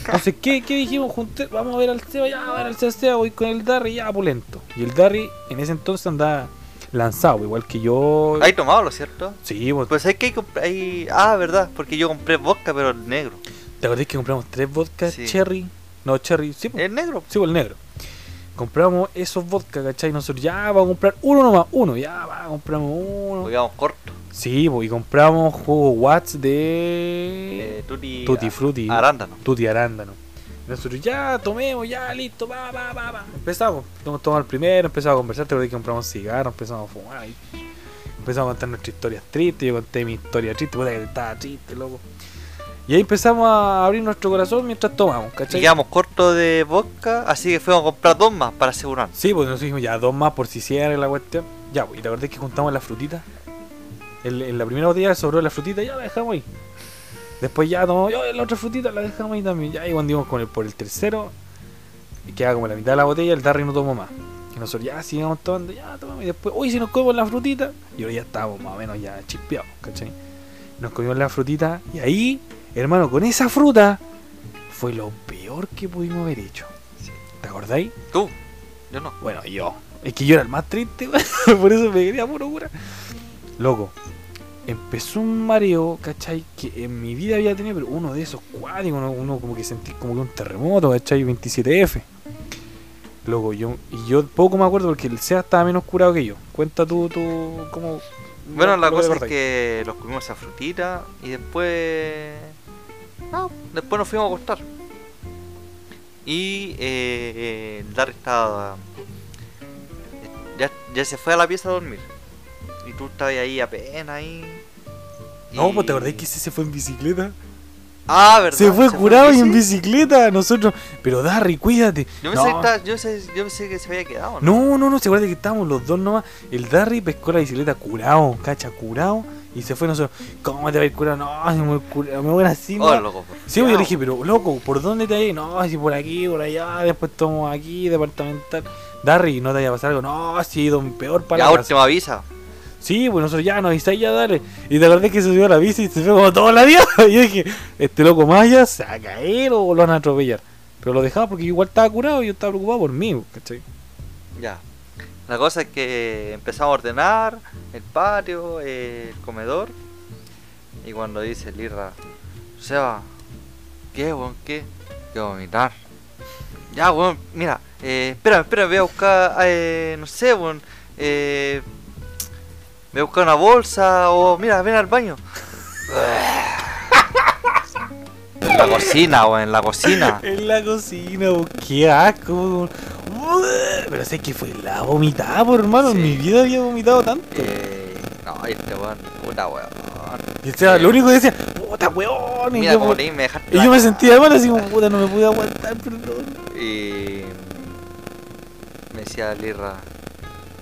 Entonces, ¿qué, qué dijimos? Junté, vamos a ver al Seba, ya, a ver al Seba, Seba, voy con el Darry, ya, pulento. Y el Darry en ese entonces andaba lanzado, igual que yo. ¿Hay tomado, lo cierto? Sí, pues, Pues hay que. Hay... Ah, verdad, porque yo compré vodka, pero el negro. ¿te acordás que compramos tres vodkas Sí. cherry? No, cherry, sí, pues, El negro. sí, pues, el negro. Compramos esos vodka, ¿cachai? Nosotros ya vamos a comprar uno nomás, uno, ya va, compramos uno. Vamos corto. Sí, pues, y compramos jugo Watts de Eh, tutti, Tutti Frutti. Arándano. Tutti arándano. Y Nosotros ya tomemos, ya listo, va, va, va, va. Empezamos, tomamos el primero, empezamos a conversar, te acordás que compramos cigarros, empezamos a fumar y empezamos a contar nuestras historias tristes, yo conté mi historia triste, puta que estaba triste, loco. Y ahí empezamos a abrir nuestro corazón mientras tomamos, Y ¿cachai? quedamos cortos de vodka, así que fuimos a comprar dos más para asegurar. Sí, pues nos dijimos ya dos más por si cierre la cuestión. Ya, pues, y te acordás que juntamos las frutitas. En, en la primera botella sobró la frutita, ya la dejamos ahí. Después ya tomamos, yo la otra frutita la dejamos ahí también. Ya, y cuando íbamos con el, por el tercero, y queda como la mitad de la botella, el Darry no tomó más. Y nosotros ya sigamos tomando, ya tomamos. Y después, uy, si nos comemos la frutita. Y ahora ya estábamos más o menos ya chispeados, ¿cachai? Nos comimos la frutita. Y ahí, hermano, con esa fruta, fue lo peor que pudimos haber hecho. Sí. ¿Te acordáis? Tú, yo no. Bueno, yo. Es que yo era el más triste, por eso me quería puro cura. Loco, empezó un mareo, ¿cachai? Que en mi vida había tenido, pero uno de esos cuádricos, uno, uno como que sentí como que un terremoto, ¿cachai? 27F. Loco, yo, y yo poco me acuerdo porque el SEA estaba menos curado que yo. Cuenta tú, tú, cómo. Bueno, la cosa es que los comimos esa frutita y después. No, después nos fuimos a acostar. Y eh, el Darry estaba. Ya, ya se fue a la pieza a dormir. Y tú estabas ahí apenas ahí. No, y- pues te acordás que ese se fue en bicicleta. Ah, verdad. Se fue curado y en bici. bicicleta. Nosotros. Pero Darry, cuídate. Yo pensé, que No. estaba- yo, sé- yo pensé que se había quedado, ¿no? No, no, no, se acuerda que estábamos los dos nomás. El Darry pescó la bicicleta curado, cacha, curado. Y se fue nosotros. ¿Cómo te va a ir curado? No, se me voy curado, me voy así. Oh, no. loco, Sí, yo le dije, pero loco, ¿por dónde te ir? No, si por aquí, por allá, después tomamos aquí, departamental. Darry, ¿no te vaya a pasar algo? No, si he ido peor para la última avisa. Sí, pues nosotros ya nos avisáis, ya dale. Y te acordás que se subió la bici y se fue como toda la vida. Y yo dije, este loco Maya se va a caer o lo van a atropellar. Pero lo dejaba porque igual estaba curado y yo estaba preocupado por mí, ¿cachai? Ya. La cosa es que empezamos a ordenar el patio, el comedor. Y cuando dice Lirra, Seba, ¿qué, weón? ¿Qué? Que vomitar. Ya, weón, mira, eh, espera, espera, voy a buscar, eh, no sé, weón. Eh, voy a buscar una bolsa o, mira, ven al baño. En la cocina, weón, en la cocina. En la cocina, bo, qué asco. Pero sé que fue la vomitada, por hermano. Sí. En mi vida había vomitado tanto. Eh, no, este weón, puta weón. Y o sea, eh, lo único que decía, puta weón. Y Mira, yo, como por- leí, me dejaste y yo me sentía mal, así como, puta, no me pude aguantar, perdón. Y me decía Lirra,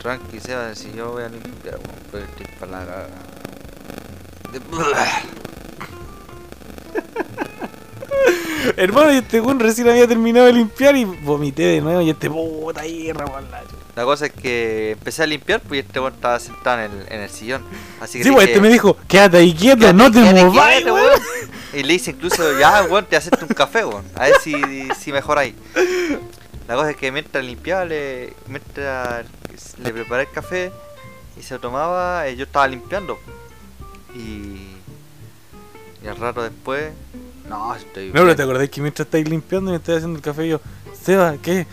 tranqui Seba, si yo voy a limpiar, weón, pues estoy para la. Hermano, y este weón recién había terminado de limpiar y vomité de nuevo. Y este puta ahí, Ramón La cosa es que empecé a limpiar, pues este weón estaba sentado en el, en el sillón. Así que Sí, pues este me dijo, quédate ahí quieto, "Quédate, no te weón". Y le hice incluso, ya, weón, te hacerte un café, weón. A ver si, si mejoráis. La cosa es que mientras limpiaba, le, mientras le preparé el café y se lo tomaba, eh, yo estaba limpiando. Y, y al rato después, no, estoy No, pero bien. te acordás que mientras estáis limpiando y me estáis haciendo el café, yo, Seba, ¿qué?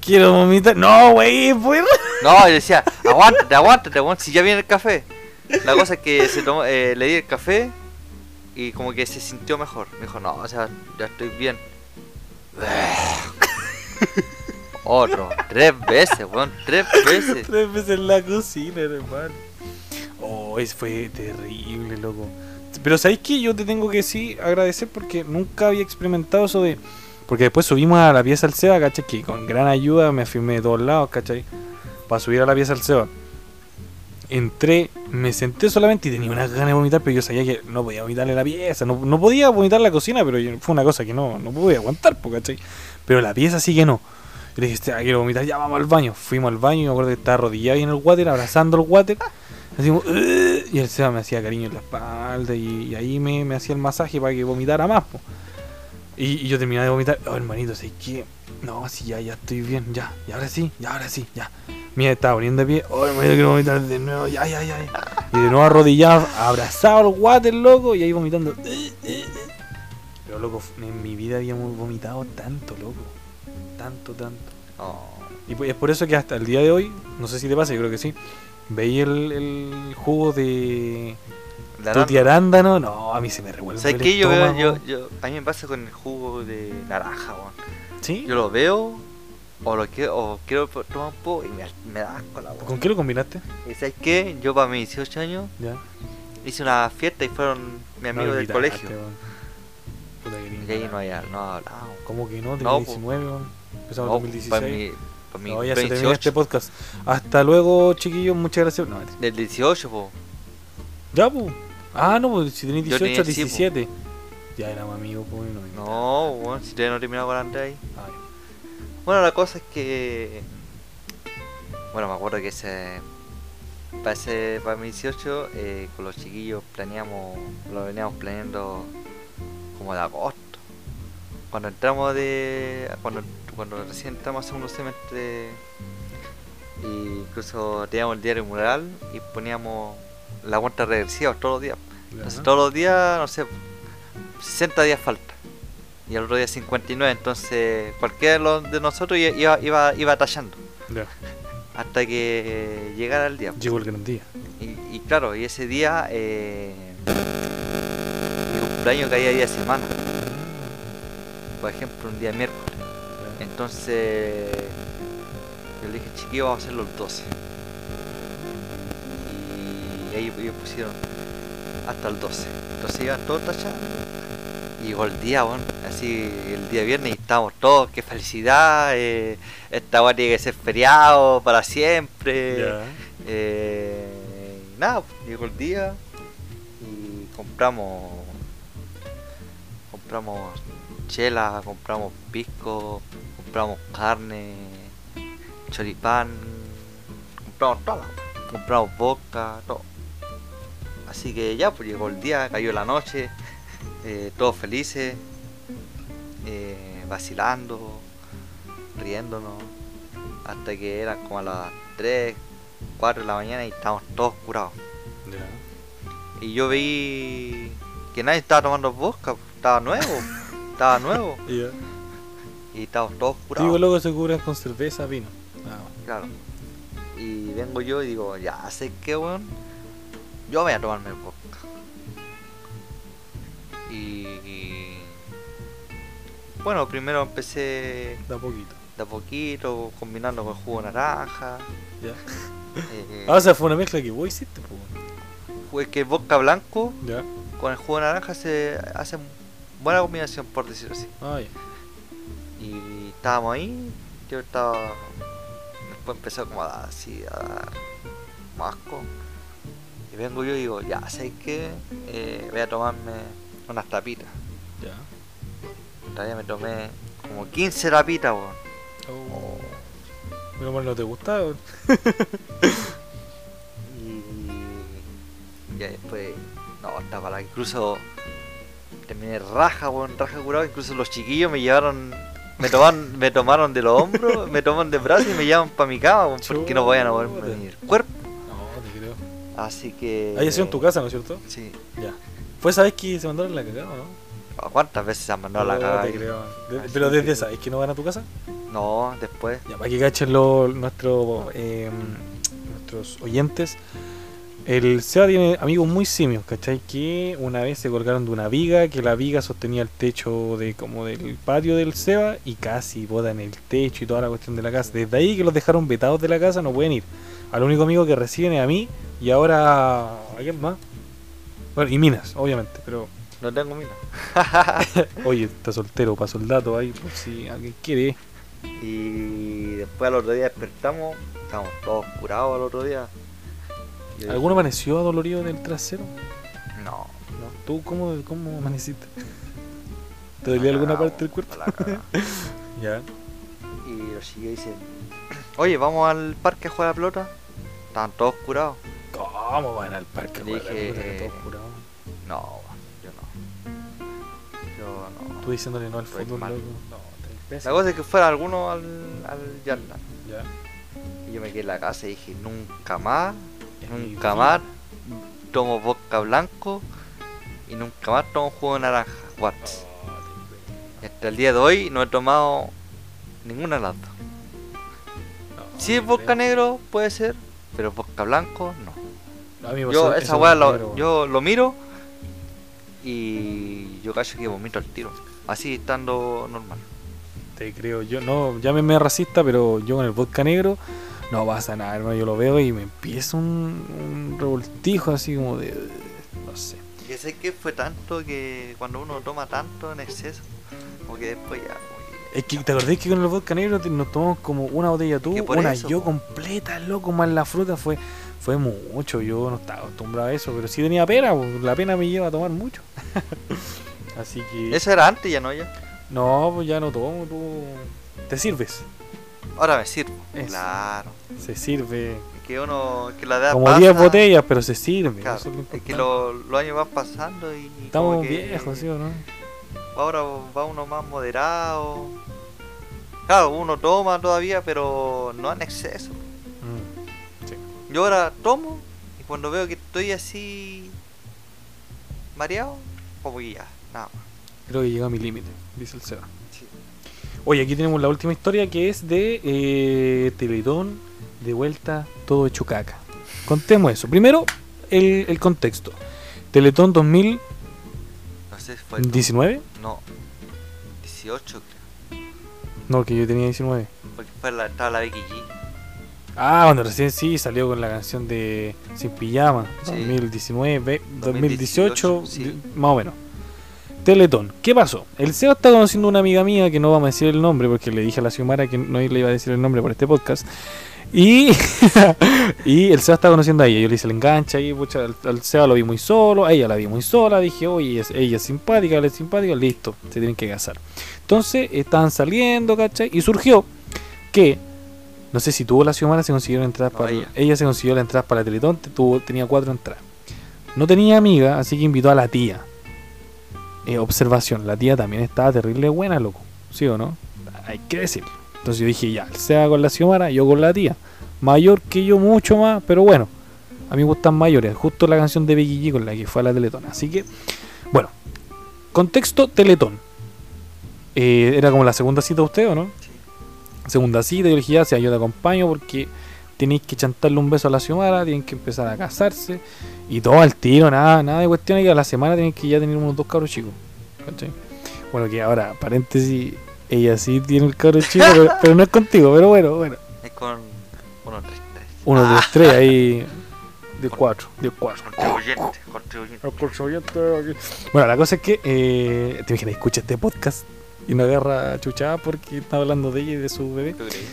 Quiero vomitar. No, wey, pues. No, yo decía, aguántate, aguántate, weón, si ya viene el café. La cosa es que se tomó, eh, le di el café y como que se sintió mejor. Me dijo, no, o sea, ya estoy bien. Otro, tres veces, weón, tres veces. Tres veces en la cocina, hermano. Oh, es fue terrible, loco. Pero ¿sabéis qué? Yo te tengo que sí agradecer porque nunca había experimentado eso de... Porque después subimos a la pieza al Seba, ¿cachai? Que con gran ayuda me firmé de todos lados, ¿cachai? Para subir a la pieza al Seba. Entré, me senté solamente y tenía unas ganas de vomitar, pero yo sabía que no podía vomitar en la pieza. No, no podía vomitar la cocina, pero fue una cosa que no, no podía aguantar, ¿cachai? Pero la pieza sí que no. Y le dije, "Este, quiero vomitar, ya vamos al baño. Fuimos al baño y me acuerdo que estaba arrodillado ahí en el water, abrazando el water. Así y el Seba me hacía cariño en la espalda y, ahí me, me hacía el masaje para que vomitara más. po. Y, yo terminaba de vomitar, oh hermanito, sé que no, sí, ya, ya estoy bien, ya, y ahora sí, ya, ahora sí, ya. Mira, estaba poniendo de pie, oh hermanito, quiero vomitar de nuevo, ya, ya. ya. Y de nuevo arrodillado, abrazado al water, loco, y ahí vomitando. Pero loco, en mi vida habíamos vomitado tanto, loco. Tanto, tanto. Oh, Y pues es por eso que hasta el día de hoy, no sé si te pasa, yo creo que sí. Veí el, el jugo de la tuti arándano, no, a mí se me revuelve. ¿Sabes qué? Yo veo, yo, yo, a mí me pasa con el jugo de naranja, weón. ¿Sí? Yo lo veo, o lo quiero, o quiero tomar un poco y me, me da asco la ¿Con weón. qué lo combinaste? ¿Y sabes qué? Yo para mis 18 años Ya. hice una fiesta y fueron mi amigo No me del colegio. Puta que Y ahí no, había, no hablamos. ¿Cómo que no? Tenía No, po. 19, weón. Empezamos No, en 2016. para mi, No, ya se terminó 28. este podcast. Hasta luego, chiquillos. Muchas gracias. No. Del 18, po. ya, pues. Ah, no, pues si tenéis Yo 18, tenía, sí, po. 17. Ya éramos amigos, pues. No. No, bueno, si todavía no he terminado con André ahí. Ay, Bueno, la cosa es que. Bueno, me acuerdo que ese. Para, ese, para mi 18, eh, con los chiquillos planeamos. Lo veníamos planeando como de agosto. Cuando entramos de. Cuando, cuando recién entramos a segundo semestre. Y incluso teníamos el diario mural y poníamos la cuenta regresiva todos los días. Entonces todos los días, no sé, 60 días falta. Y el otro día 59, entonces cualquiera de, nosotros iba, iba, iba tallando hasta que llegara el día. Llegó el gran día. Y, y claro, y ese día, eh, mi cumpleaños caía día de semana, por ejemplo, un día miércoles. Entonces, yo le dije, chiquillo, vamos a hacerlo el 12. Y ahí ellos pusieron hasta el 12. Entonces iban todos tachando. Y llegó el día, bueno, así el día viernes y estábamos todos, qué felicidad, eh, esta weá tiene que ser feriado para siempre. Ya. Eh, nada, pues, llegó el día y compramos compramos chela, compramos pisco, compramos carne, choripán, compramos todo, compramos vodka, todo. Así que ya, pues llegó el día, cayó la noche, eh, todos felices, eh, vacilando, riéndonos, hasta que eran como a las 3, 4 de la mañana y estábamos todos curados. Ya. Y yo vi que nadie estaba tomando vodka, estaba nuevo, estaba nuevo, Ya. Y estábamos todos curados. Digo, luego se cubren con cerveza, vino. Ah, Claro. Y vengo yo y digo, ya sé qué, weón. Yo voy a tomarme el vodka. Y, y- Bueno, primero empecé da poquito. de a poquito, combinando con jugo de naranja. Ya. eh, Ah, o sea, fue una mezcla que vos hiciste, pues. pues que el vodka blanco Ya. con el jugo de naranja se hace buena combinación, por decirlo así. Ah, ya. Y estábamos ahí, yo estaba. Después empezó como a dar así, a dar asco. Y vengo yo y digo, ya, ¿sabes qué? Eh, voy a tomarme unas tapitas. Ya. Todavía me tomé como 15 tapitas, weón. Oh. Menos mal no te gustaba, weón. Y ya después, no, estaba la incluso terminé raja, weón, raja curado. Incluso los chiquillos me llevaron, me tomaron, me tomaron de los hombros, me toman de brazos y me llevan para mi cama, porque no vayan a ni el cuerpo. No, te creo. Así que. Ahí ha sido en tu casa, ¿no es cierto? Sí. Ya. ¿Fue esa vez que se mandaron la cagada, o no? ¿A ¿Cuántas veces se han mandado a la No, cagada? te creo. De- pero desde que- esa, ¿es que no van a tu casa? No, después. Ya, para que cachen lo- nuestro, eh, nuestros oyentes. El Seba tiene amigos muy simios, ¿cachai? Que una vez se colgaron de una viga, que la viga sostenía el techo de como del patio del Seba y casi botan el techo y toda la cuestión de la casa. Desde ahí que los dejaron vetados de la casa, no pueden ir. Al único amigo que reciben es a mí y ahora a quién más. Bueno, y Minas, obviamente, pero No tengo mina. oye, está soltero para soldato ahí, por si alguien quiere. Y después al otro día despertamos, estábamos todos curados al otro día. ¿Alguno amaneció adolorido del trasero? No. ¿No? ¿Tú cómo, cómo amaneciste? ¿Te dolía alguna parte del cuerpo? Ya. Y los chiquillos dicen, oye, vamos al parque a jugar a la pelota. Estaban todos curados. ¿Cómo van al parque? Le weón? La eh, todos jurados. No, yo no. Yo no. Tú diciéndole no al fútbol, loco. No, está La cosa es que fuera alguno al, al. Ya. Y yo me quedé en la casa y dije, nunca más, nunca más tomo vodka blanco y nunca más tomo jugo de naranja. What? Y hasta el día de hoy no he tomado ninguna de las dos. no, Si es vodka negro, puede ser, pero vodka blanco, no. Yo esa weá lo, yo lo miro y yo cacho que vomito al tiro. Así estando normal. Te creo, yo no, llámeme racista, pero yo con el vodka negro no pasa nada, hermano. Yo lo veo y me empieza un, un revoltijo así como de. No sé. Y sé que fue tanto que cuando uno toma tanto en exceso, como que después ya. que- Es que te acordás que con el vodka negro nos tomamos como una botella tú, Que una eso, yo po. completa, loco, más la fruta fue fue mucho. Yo no estaba acostumbrado a eso, pero sí tenía pena, la pena me lleva a tomar mucho. así que. Eso era antes, ya no ya. No, pues ya no tomo, tú. Te sirves. Ahora me sirvo. Eso. Claro. Se sirve. Es que uno, que la edad Como pasa, 10 botellas, pero se sirve. Claro, eso es lo es que lo- los años van pasando y. Estamos que viejos, ¿sí o no? Ahora va uno más moderado. Claro, uno toma todavía, pero no en exceso. Mm. Yo ahora tomo y cuando veo que estoy así mareado, como que ya, nada más. Creo que llega a mi límite, dice el Seba. Sí. Oye, aquí tenemos la última historia que es de eh, Teletón, de vuelta, todo hecho caca. Contemos eso. Primero, el, el contexto. Teletón 2019. No sé si fue. el- No, 18 creo. No, que yo tenía 19. Porque fue la, estaba la Becky G. Ah, cuando recién sí salió con la canción de Sin Pijama. Sí. 2019, 2018, 2018, sí. di- más o menos. Teletón. ¿Qué pasó? El Seba está conociendo a una amiga mía que no vamos a decir el nombre porque le dije a la Xiomara que no le iba a decir el nombre por este podcast. Y, y el Seba está conociendo a ella. Yo le hice el enganche ahí, pucha, al, al Seba lo vi muy solo, a ella la vi muy sola. Dije, oye, es- ella es simpática, él es simpático, listo, se tienen que casar. Entonces estaban saliendo, ¿cachai? Y surgió que, no sé si tuvo la Xiomara, se consiguieron entradas No, para. ella. Ella se consiguió la entrada para la Teletón, te- tuvo, tenía cuatro entradas. No tenía amiga, así que invitó a la tía. Eh, observación, la tía también estaba terrible buena, loco. ¿Sí o no? Hay que decirlo. Entonces yo dije, ya, sea con la Xiomara, yo con la tía. Mayor que yo, mucho más, pero bueno. A mí me gustan mayores. Justo la canción de Becky G con la que fue a la Teletón. Así que, bueno. Contexto, Teletón. Eh, era como la segunda cita de usted, ¿o no? Sí. Segunda cita, yo le dije, ya, sea, yo te acompaño porque tenéis que chantarle un beso a la Xiomara, tienen que empezar a casarse. Y todo al tiro, nada, nada de cuestión. que a la semana tienen que ya tener unos dos cabros chicos. ¿cachai? Bueno, que ahora, paréntesis, ella sí tiene el cabro chico, pero, pero no es contigo, pero bueno, bueno. Es con 1, 3, 3. Uno, dos, tres, ahí. De cuatro, de cuatro. Contribuyente, contribuyente. Bueno, la cosa es que, eh, te imaginas, escucha este podcast y no agarra chuchada porque está hablando de ella y de su bebé. ¿Tú crees?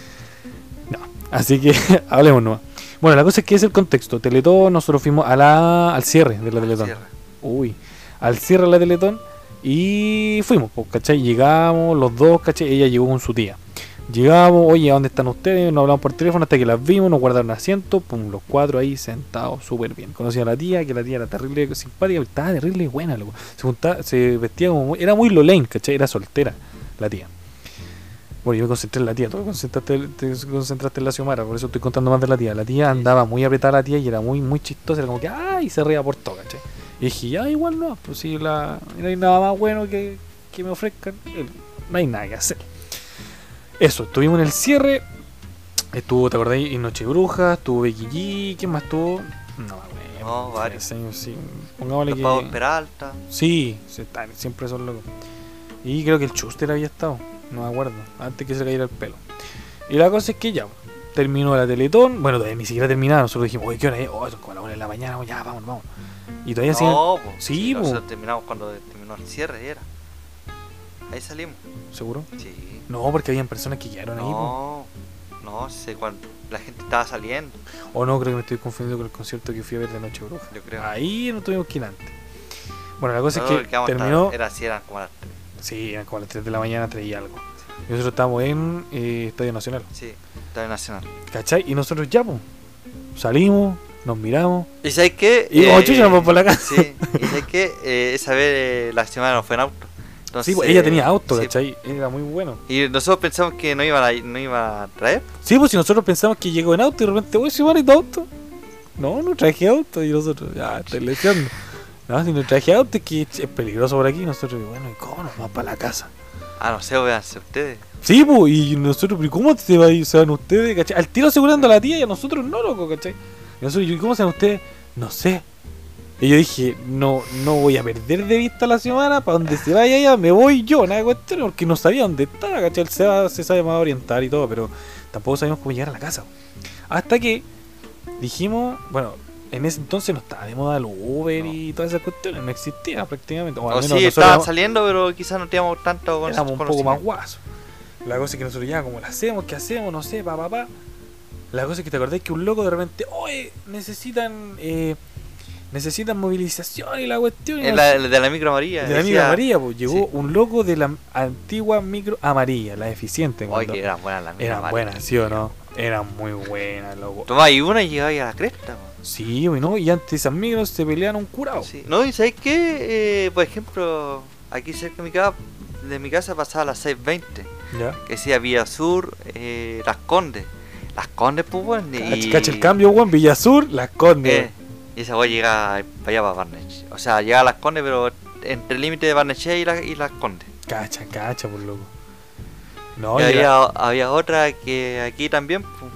Así que hablemos nomás. Bueno, la cosa es que es el contexto. Teletón, nosotros fuimos a la, al cierre de la Teletón. Uy, al cierre de la Teletón y fuimos, pues, ¿cachai? Llegamos los dos, ¿cachai? Ella llegó con su tía. Llegamos, oye, ¿a dónde están ustedes? Nos hablamos por teléfono hasta que las vimos, nos guardaron asiento, pum, los cuatro ahí sentados súper bien. Conocí a la tía, que la tía era terrible simpática, estaba terrible buena, loco. Se, juntaba- se vestía como muy, era muy Lolaine, ¿cachai? Era soltera, la tía. Bueno, yo me concentré en la tía, tú te concentraste, te concentraste en la Xiomara, por eso estoy contando más de la tía. La tía andaba muy apretada la tía y era muy, muy chistosa, era como que, ¡ay! se reía por todo, ¿cachai? Y dije, ya, igual no, pues si la, no hay nada más bueno que, que me ofrezcan, eh, no hay nada que hacer. Eso, estuvimos en el cierre, estuvo, ¿te acordáis? En Noche Bruja, estuvo Becky G, ¿quién más estuvo? No, güey, No, varios. Sí, pongámosle Los que... pagos Peralta. Sí, siempre son locos. Y creo que el Chuster había estado, no me acuerdo, antes que se le cayera el pelo. Y la cosa es que ya, terminó la Teletón, bueno, todavía ni siquiera terminaba, nosotros dijimos, oye, ¿qué hora es? Oh, son como las 1 de la mañana, ya, vamos, vamos. Y todavía siguen, No, po, Sí, po. nosotros terminamos cuando terminó el cierre, era. Ahí salimos. ¿seguro? Sí. No, porque habían personas que quedaron ahí. po. No, no sé cuando la gente estaba saliendo, O no, creo que me estoy confundiendo con el concierto que fui a ver de Noche Bruja. yo creo. Ahí no tuvimos que ir antes. Bueno, la cosa es que terminó. Era así, eran como las tres. Sí, eran como a las 3 de la mañana, 3 y algo. Y nosotros estábamos en eh, Estadio Nacional. Sí, Estadio Nacional. ¿Cachai? Y nosotros ya, pues, salimos, nos miramos. ¿Y sabes qué? Y como chucha nos vamos por la casa. Sí, y sabes qué? Eh, esa vez eh, la semana no fue en auto. Entonces, sí, pues ella tenía auto, sí, ¿cachai? Era muy bueno. Y nosotros pensamos que no iba a, no iba a traer. Sí, pues si nosotros pensamos que llegó en auto y de repente, oye, ¿y tu auto? No, no traje auto. Y nosotros, ya, estoy leseando. No, si no traje auto, es que es peligroso por aquí. Nosotros, bueno, ¿y cómo nos vamos para la casa? Ah, no sé, véanse ustedes. Sí, pues, y nosotros, ¿pero cómo se van ustedes, cachai? Al tiro asegurando a la tía y a nosotros no, loco, cachai. Y nosotros, ¿y cómo se van ustedes? No sé. Y yo dije, no, no voy a perder de vista la semana, para donde se vaya ella, me voy yo, nada de cuestión, porque no sabía dónde estaba, cachai. Él se, va- se sabe más orientar y todo, pero tampoco sabíamos cómo llegar a la casa. Hasta que dijimos, bueno, en ese entonces no estaba de moda el Uber No. y todas esas cuestiones, no existía prácticamente. O al O menos sí, estaban éramos- saliendo, pero quizás no teníamos tanto con éramos un poco más guasos. La cosa es que nosotros ya, como la hacemos, qué hacemos, no sé, pa, pa, pa. La cosa es que te acordás que un loco de repente, oye, necesitan, eh, necesitan movilización y la cuestión. y la, sé". de la micro amarilla. de la decía- micro amarilla, pues llegó sí. un loco de la antigua micro amarilla, la eficiente. Cuando- que eran buenas las micro eran amarillas. buenas, ¿sí o no? Eran muy buenas, loco. Tomaba y una y llegaba ahí a la cresta. po. Sí, ¿no? Y antes esas micros se peleaban un curado. Sí. No, y ¿sabes qué? Eh, por ejemplo, aquí cerca de mi casa, de mi casa pasaba a las 6.20. ¿Ya? Que decía Vía Sur, eh, Las Condes. Las Condes, pues, bueno. Cacha, Y, cacha el cambio, weón, Villa Sur, Las Condes. eh, y esa weá llega para allá, para Barnech. O sea, llega a Las Condes, pero entre el límite de Barnechea y, la, y Las Condes. Cacha, cacha, por loco. No, y había, había otra que aquí también, pues,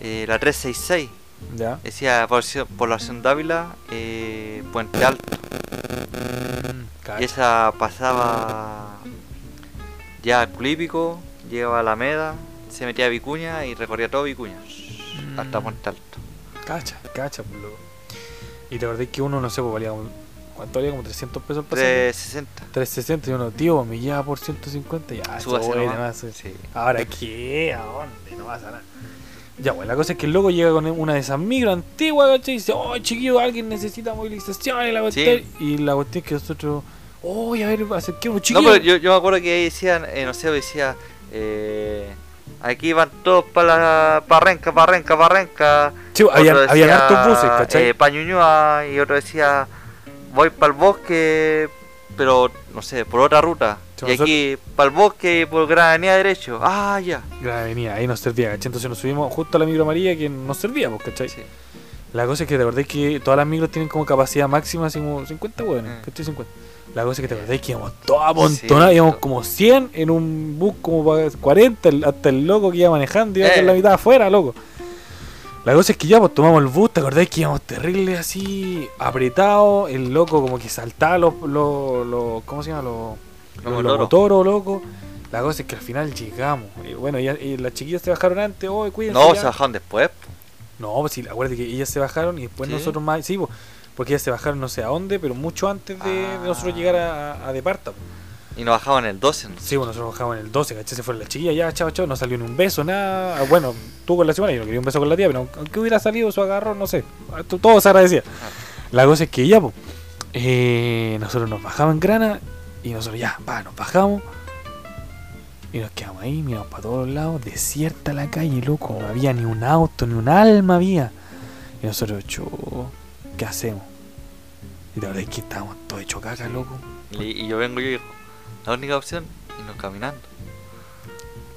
eh, la 366. Ya. Decía población, población Dávila, eh, Puente Alto. Cacha. Y esa pasaba ya al Culípico, llegaba a Alameda, se metía a Vicuña y recorría todo Vicuña. Hasta Mm. Puente Alto. Cacha, cacha, por loco. Y te acordás que uno, no sé, pues valía como. ¿Cuánto valía? Como 300 pesos el pasaje. 360. 360 y uno, tío, me lleva por 150. Ya, Súbase bueno, nomás. nomás, sí. Sí. Ahora qué, ¿a dónde? No pasa nada. Ya, bueno, la cosa es que el loco llega con una de esas micro antiguas, ¿cachai? Y dice, oh, chiquillo, alguien necesita movilización y la cuestión. Y la cuestión es que nosotros, oh, a ver, acerquemos, No, chiquillo. pero yo, yo me acuerdo que ahí decían, eh, no sé, decía, eh, aquí van todos para la Parrenca, Parrenca, Parrenca. Sí, habían, decía, hartos buses, ¿cachai? Eh, pa' Ñuñoa, y otro decía, voy para el bosque, pero no sé, por otra ruta. Sí, y nosotros- aquí para el bosque, por Gran Avenida derecho. Ah, ya. Gran Avenida, ahí nos servía, ¿cachai? Entonces nos subimos justo a la micro amarilla que nos servía, pues, ¿cachai? Sí. La cosa es que te acordás que todas las micros tienen como capacidad máxima, así como 50 hueones, Mm. ¿cachai? 50. La cosa es que te acordás que íbamos todos amontonados, Sí, íbamos to- como 100 en un bus como para 40, el- hasta el loco que iba manejando iba Eh. con la mitad afuera, loco. La cosa es que ya pues tomamos el bus, te acordás que íbamos terrible así, apretados, el loco como que saltaba los, los, los ¿cómo se llama? Los, Los los motoros. loco. La cosa es que al final llegamos. Y bueno, ya, y las chiquillas se bajaron antes, oh, cuídense. No, ya". se bajaron después. No, pues sí, acuérdate que ellas se bajaron y después ¿Sí? nosotros más. Sí, pues, porque ellas se bajaron no sé a dónde, pero mucho antes de, de nosotros Ah. llegar a, a Departa. Y nos bajaban el 12. ¿no? Sí, pues nosotros bajamos en el 12, ¿cachai? Se fueron las chiquillas, ya, chao, chao, no salió ni un beso, nada. Ah, Bueno, tú con la semana, yo no quería un beso con la tía, pero aunque hubiera salido su agarrón, no sé. Ah, to- Todo se agradecía. La cosa es que ya, pues, eh, nosotros nos bajamos en grana y nosotros ya, va, nos bajamos. Y nos quedamos ahí, miramos para todos lados, desierta la calle, loco, no había ni un auto, ni un alma había. Y nosotros, chu, ¿qué hacemos? Y la verdad es que estábamos todos hechos caca, loco. Y, y yo vengo y digo, la única opción, irnos caminando.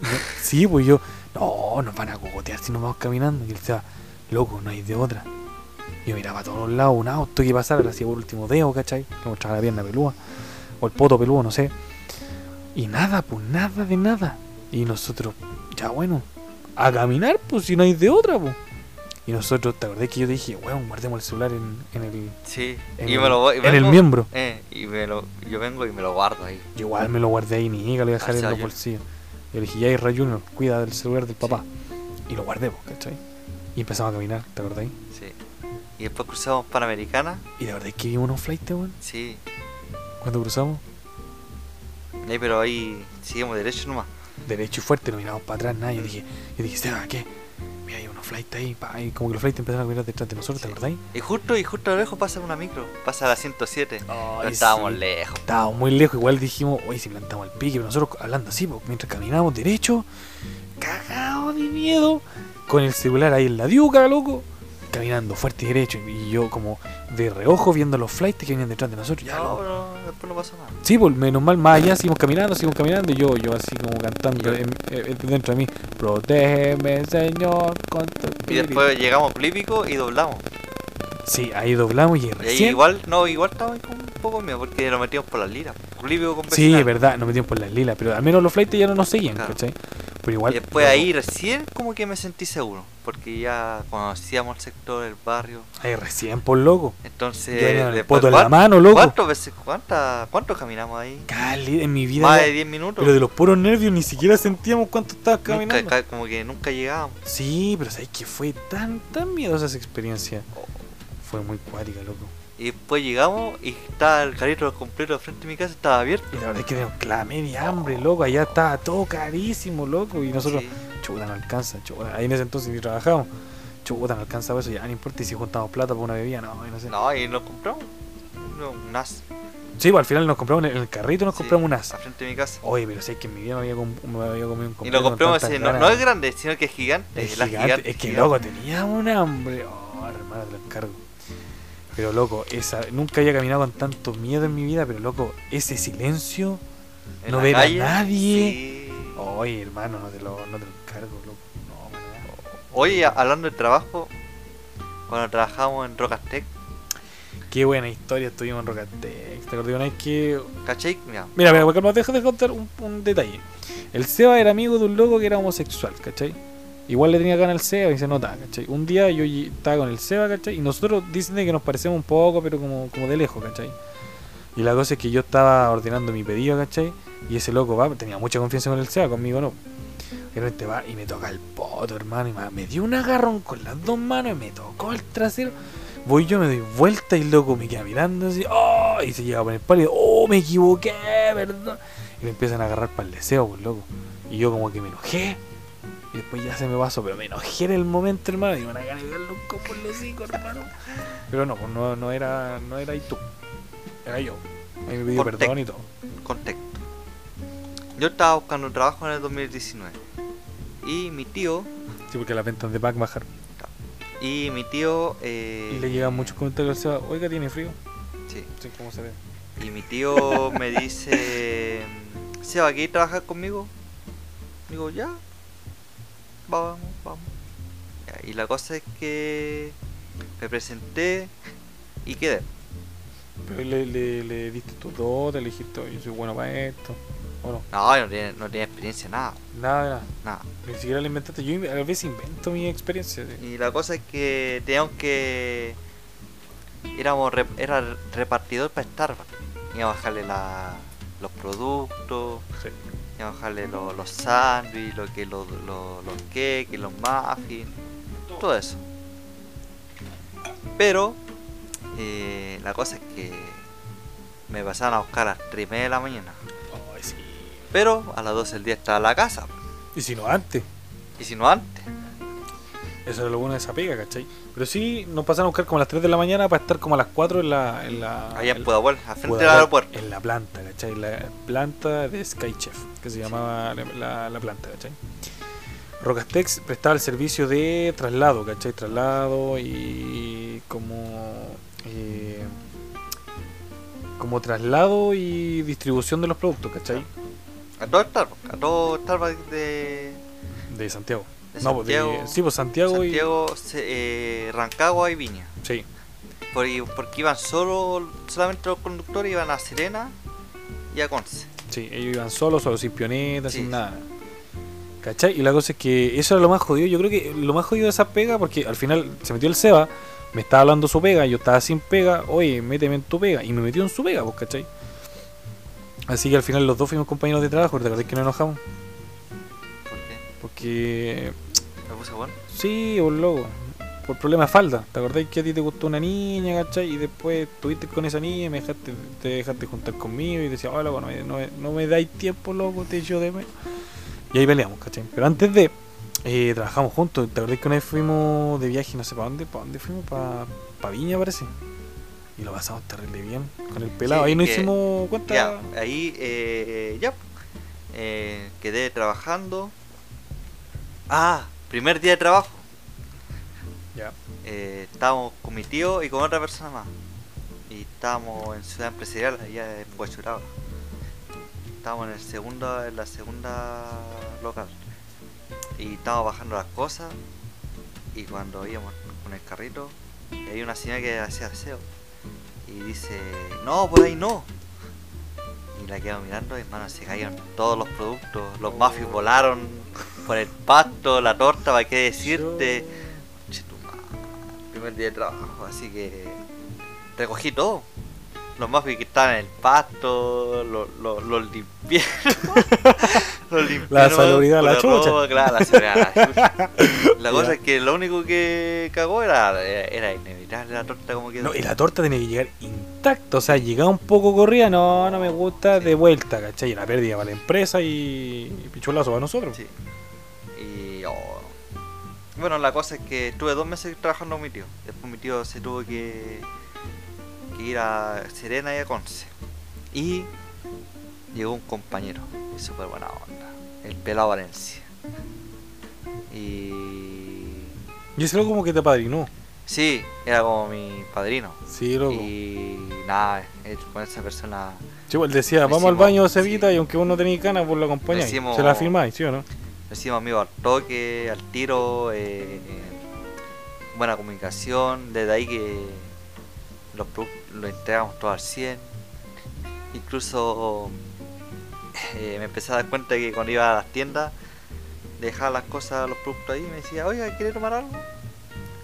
Sí, pues yo, no, nos van a cogotear si nos vamos caminando. Y él decía, loco, no hay de otra. Y yo miraba a todos lados un auto que pasara, le hacía por último dedo, ¿cachai? Le mostraba la pierna pelúa, o el poto pelúa, no sé. Y nada, pues nada de nada. Y nosotros, ya bueno, a caminar, pues si no hay de otra, pues. Y nosotros, ¿te acordás que yo dije, weón, guardemos el celular en, en el, Sí. en, y me lo voy. en el miembro? Eh, y me lo, yo vengo y me lo guardo ahí. Yo igual me lo guardé ahí, ni lo voy a dejar Ah, en los yo- bolsillos. Yo le dije, ya Ray Junior, cuida del celular del papá. Y lo guardé, pues, ¿cachai? Y empezamos a caminar, ¿te acordás? Sí. Y después cruzamos Panamericana. Y la verdad es que vimos unos flights, weón. Sí. Cuando cruzamos, Ahí, pero ahí seguimos derecho nomás. derecho y fuerte, no miramos para atrás, nada. Yo dije, yo dije, ¿qué? Unos flights ahí, pa, y como que los flights empezaron a caminar detrás de nosotros, ¿te acordáis? Y justo, y justo a lo lejos pasa una micro, pasa la 107. Ay, Pero estábamos sí. lejos. Estábamos muy lejos, igual dijimos, oye, si plantamos el pique, pero nosotros hablando así, po, mientras caminábamos derecho, cagados de miedo, con el celular ahí en la diuca, loco, caminando fuerte y derecho, y yo como de reojo viendo los flights que venían detrás de nosotros, ya, No, pero después no pasó nada. Sí, pues menos mal, más allá, seguimos caminando, seguimos caminando, y yo, yo así como cantando Yo- en- en- dentro de mí, protégeme, Señor, con tu Y espíritu". después llegamos a Plípico y doblamos. Sí, ahí doblamos y Y ahí recién... igual, no, igual estábamos con un poco de miedo porque lo metimos por las liras. Plípico con Sí, es verdad, nos metimos por las lilas, pero al menos los flights ya no nos seguían, Claro. ¿cachai? Pero igual... Y después loco, ahí recién como que me sentí seguro. Porque ya conocíamos el sector, el barrio. Ahí recién, por loco. Entonces, el poto en la ¿cuán- mano, loco. ¿Cuántas veces, cuántas, cuántos caminamos ahí? Cali, en mi vida. Más de 10 minutos. pero de los puros nervios ni siquiera sentíamos cuánto estabas caminando. ca- como que nunca llegábamos. Sí, pero sabes que fue tan, tan miedosa esa experiencia. Oh. Fue muy cuática, loco. Y después llegamos y estaba el carrito completo frente a mi casa, estaba abierto. Y la verdad es que teníamos la media hambre, loco. Allá estaba todo carísimo, loco. Y nosotros, Sí. chuta, no alcanza. Chuta. Ahí en ese entonces ni trabajamos. Chuta, no alcanza eso. Ya no importa y si juntamos plata por una bebida, no, no sé. No, y nos compramos no, un as. Sí, pues al final nos compramos en el, carrito, nos Sí, compramos un as. A frente de mi casa. Oye, pero sé que en mi vida me había, me había comido un Y completo lo con compramos no, no es grande, sino que es gigante. Es gigante, gigante, es que gigante. loco, tenía un hambre. Oh, hermano, te lo encargo. Pero loco, esa, nunca había caminado con tanto miedo en mi vida, pero loco, ese silencio. En no ver a nadie. sí. Oye, hermano, no te lo, no te lo encargo, loco. No, nada. Oye, hablando de trabajo, cuando trabajamos en Rocastec, Qué buena historia estuvimos en Rocatex. ¿Te acordás una vez que. ¿cachai? Mira, Mira, mira, calma, deja de contar un, un detalle. El Seba era amigo de un loco que era homosexual, ¿cachai? Igual le tenía ganas al Seba y se notaba, ¿cachai? Un día yo estaba con el Seba, ¿cachai? Y nosotros dicen que nos parecemos un poco, pero como, como de lejos, ¿cachai? Y la cosa es que yo estaba ordenando mi pedido, ¿cachai? Y ese loco va, tenía mucha confianza con el Seba, conmigo no. Y repente va y me toca el poto, hermano, y me, dio un agarrón con las dos manos y me tocó el trasero. Voy yo, me doy vuelta y el loco me queda mirando así, ¡oh! Y se llega a poner pálido, ¡oh! Me equivoqué, ¿verdad? Y me empiezan a agarrar para el deseo, pues loco. Y yo como que me enojé. Y después ya se me pasó, pero me enojé en el momento, hermano. Y me van a darle un copo en los hocico, hermano. Pero no, pues no, no era, no era ahí tú. Era yo. Ahí me pidió perdón y todo. contexto. Yo estaba buscando trabajo en el 2019. Y mi tío, Sí, porque las ventas de Pac bajaron. y mi tío, eh, Y le llegan muchos comentarios al Seba, oiga, tiene frío. sí. Sí, ¿cómo se ve? Y mi tío me dice, Seba, ¿quieres trabajar conmigo? Digo, ya, vamos, vamos. Ya, y la cosa es que me presenté y quedé. Pero le, le, le diste tu dote, le dijiste, oye, soy bueno para esto. ¿O no? No, no tiene, no tiene experiencia, nada, Nada, nada. nada. Ni siquiera le inventaste. Yo a veces invento mi experiencia. sí. Y la cosa es que teníamos que... Éramos era repartidor para Starbucks. Íbamos a bajarle la, los productos, Sí. Íbamos a bajarle lo- los sándwiches, lo que, los, los, los cakes, los muffins, todo eso. Pero eh, la cosa es que me pasaban a buscar a las 3 y media de la mañana. Pero a las 12 del día estaba en la casa. Y si no antes. Y si no antes. Eso era lo bueno de esa pega, ¿cachai? Pero sí, nos pasaron a buscar como a las 3 de la mañana para estar como a las 4 en la. En la Allá en Pudahuel, al frente del aeropuerto. En la planta, ¿cachai? La planta de Sky Chef, que se llamaba la, la- la planta, ¿cachai? Rocastex prestaba el servicio de traslado, ¿cachai? Traslado y como... eh, como traslado y distribución de los productos, ¿cachai? A todo Starbucks, a todo Starbucks de, De Santiago. De no, Santiago, de, sí, pues Santiago, Santiago, se- eh, Rancagua y Viña. y... Sí, Por- porque iban solo, solamente los conductores iban a Serena y a Conce. sí, ellos iban solos, solo sin pionetas, Sí, sin nada. ¿Cachai? Y la cosa es que eso era lo más jodido. Yo creo que lo más jodido de esa pega, porque al final se metió el Seba, me estaba hablando su pega, yo estaba sin pega, oye, méteme en tu pega. Y me metió en su pega, pues, ¿cachai? Así que al final los dos fuimos compañeros de trabajo, ¿te acordás que nos enojamos? ¿Por qué? Porque, Me puse bueno. sí, por loco, por problema de falda. ¿Te acordás que a ti te gustó una niña, ¿cachai? Y después estuviste con esa niña y me dejaste, te dejaste juntar conmigo y decía, oh, loco, no me, no, me- no me dais tiempo, loco, te echo de menos. Y ahí peleamos, ¿cachai? Pero antes de, Eh, trabajamos juntos. ¿Te acordás que una vez fuimos de viaje, no sé para dónde? ¿Para dónde fuimos? ¿Para pa Viña, parece? Y lo pasamos terrible bien con el pelado. Sí, Ahí que- hicimos cuenta. Ya, ahí eh, ya. eh, quedé trabajando. Ah, primer día de trabajo. Ya. Eh, estábamos con mi tío y con otra persona más. Y estábamos en Ciudad Empresarial, allá en Huachuraba. Estábamos en el segundo, en la segunda local. Y estábamos bajando las cosas. Y cuando íbamos con el carrito, hay una señora que hacía aseo. Y dice, no, por ahí no. Y la quedamos mirando y hermano se cayeron todos los productos. Los muffins volaron por el pasto, la torta, ¿para qué decirte? Che, tu madre, primer día de trabajo, así que recogí todo. Los muffins que estaban en el pasto, los lo, los limpié. los limpié La salubridad, la ropa, chucha. Claro, la salubridad, la chucha. La cosa es que lo único que cagó era, era inevitable la torta como quedó. No, y la torta tenía que llegar intacta, o sea, llegaba un poco corrida, no, no me gusta, de vuelta, ¿cachai? Y la pérdida para la empresa y, y pichulazo para nosotros. Sí. Bueno, la cosa es que estuve dos meses trabajando con mi tío. Después mi tío se tuvo que, que ir a Serena y a Conce. Y llegó un compañero, súper buena onda, el pelado Valencia. Y. Y ese loco como que te padrinó. Sí, era como mi padrino. Sí, loco. Y nada, él con esa persona Sí, pues, él decía, vamos al baño, Cevita, sí. y aunque vos no tenías ganas, vos lo acompañáis. Hicimos- Se la firmáis, ¿sí o no? Lo hicimos amigos al toque, al tiro, eh, buena comunicación, desde ahí que los productos los entregamos todos al 100. Incluso eh, me empecé a dar cuenta que cuando iba a las tiendas, dejaba las cosas, los productos ahí me decía, oiga, ¿quiere tomar algo?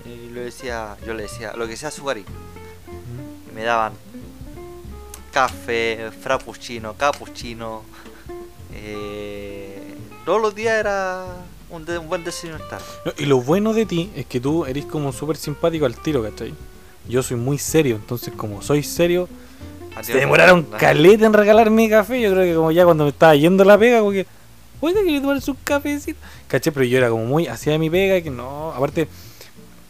Y le decía, yo le decía, lo que sea azucarito. Y me daban café, frappuccino, cappuccino. eh, todos los días era un, de- un buen desayuno estar. No, y lo bueno de ti es que tú eres como súper simpático al tiro, ¿cachai? Yo soy muy serio, entonces como soy serio, se demoraron caleta en regalarme café. Yo creo que como ya cuando me estaba yendo la pega, como que, oiga, ¿quieres tomar su cafecito? ¿Cachai? Pero yo era como muy hacia mi pega, que no, aparte,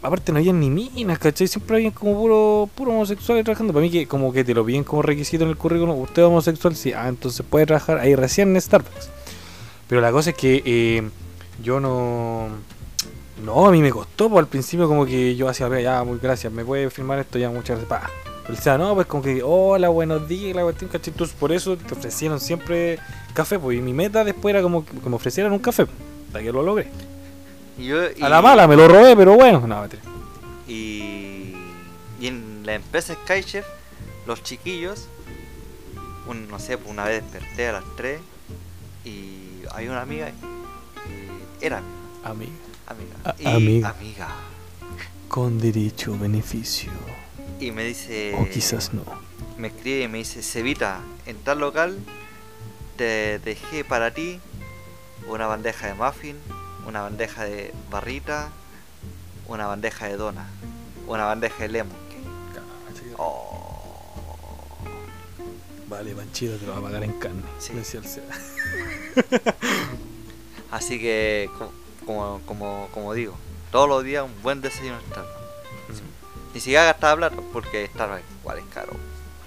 aparte no había ni minas, ¿cachai? Siempre había como puro, puro homosexuales trabajando. Para mí que como que te lo piden como requisito en el currículum, usted es homosexual, sí, ah, entonces puede trabajar ahí recién en Starbucks. Pero la cosa es que eh, yo no... No, a mí me costó, pues al principio como que yo hacía, "Vea, ya, muy gracias, me puede firmar esto ya, muchas gracias, pa. Pero decía, no, pues como que, hola, buenos días, la cuestión, ¿cachai? Entonces por eso te ofrecieron siempre café, pues y mi meta después era como que me ofrecieran un café, hasta que lo logré. Y A la mala, me lo robé, pero bueno, no, mentira. Y, y en la empresa Skychef, los chiquillos, un, no sé, una vez desperté a las 3 y hay una amiga, y era Amiga, amiga, A- y, amiga. amiga, con derecho, beneficio, y me dice, o quizás no. me escribe y me dice, Cevita, en tal local te dejé para ti una bandeja de muffin, una bandeja de barrita, una bandeja de dona, una bandeja de lemon Vale, Panchito, te lo va a pagar en carne. Sí. decía el Seba. Así que, co- como, como, como digo, todos los días un buen desayuno en Starbucks. Ni siquiera gastaba plata, porque Starbucks igual es caro.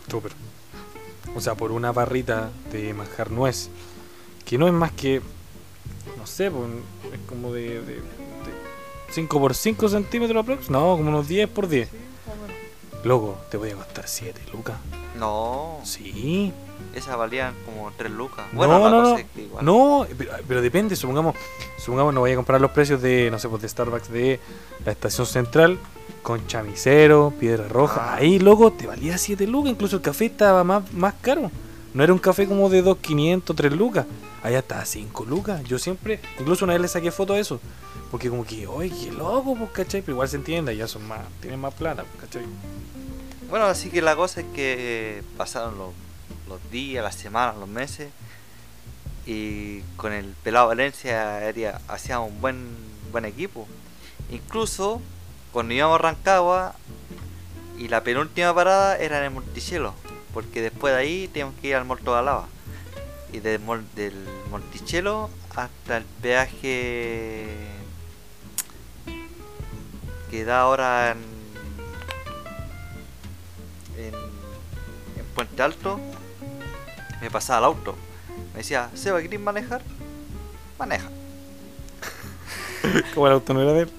Súper. O sea, por una barrita de manjar nuez, que no es más que, no sé, pues, es como de, de, 5 por 5 centímetros aprox. No, como unos 10 por 10. Loco, te voy a costar 7 lucas. No, Sí. esas valían como 3 lucas. No, Bueno, no, no. igual. No, pero, pero depende, supongamos, supongamos no voy a comprar los precios de, no sé, pues de Starbucks de la estación central con chamisero, piedra roja. Ah. Ahí, loco, te valía 7 lucas, incluso el café estaba más, más caro. No era un café como de 2.500, 3 lucas. Allá estaba 5 lucas. Yo siempre, incluso una vez le saqué foto de eso. Porque como que, oye, qué loco, pues, ¿cachai? Pero igual se entiende, ya son más, tienen más plata, pues, ¿cachai? Bueno, así que la cosa es que pasaron los, días, las semanas, los meses. Y con el pelado Valencia hacíamos un buen, buen equipo. Incluso cuando íbamos a Rancagua y la penúltima parada era en el Monticello. Porque después de ahí teníamos que ir al Morto de Lava. Y del, del Monticello hasta el peaje que da ahora en, Puente Alto, me pasaba el auto. Me decía, Seba, ¿querés manejar? Maneja. Como el auto no era de él.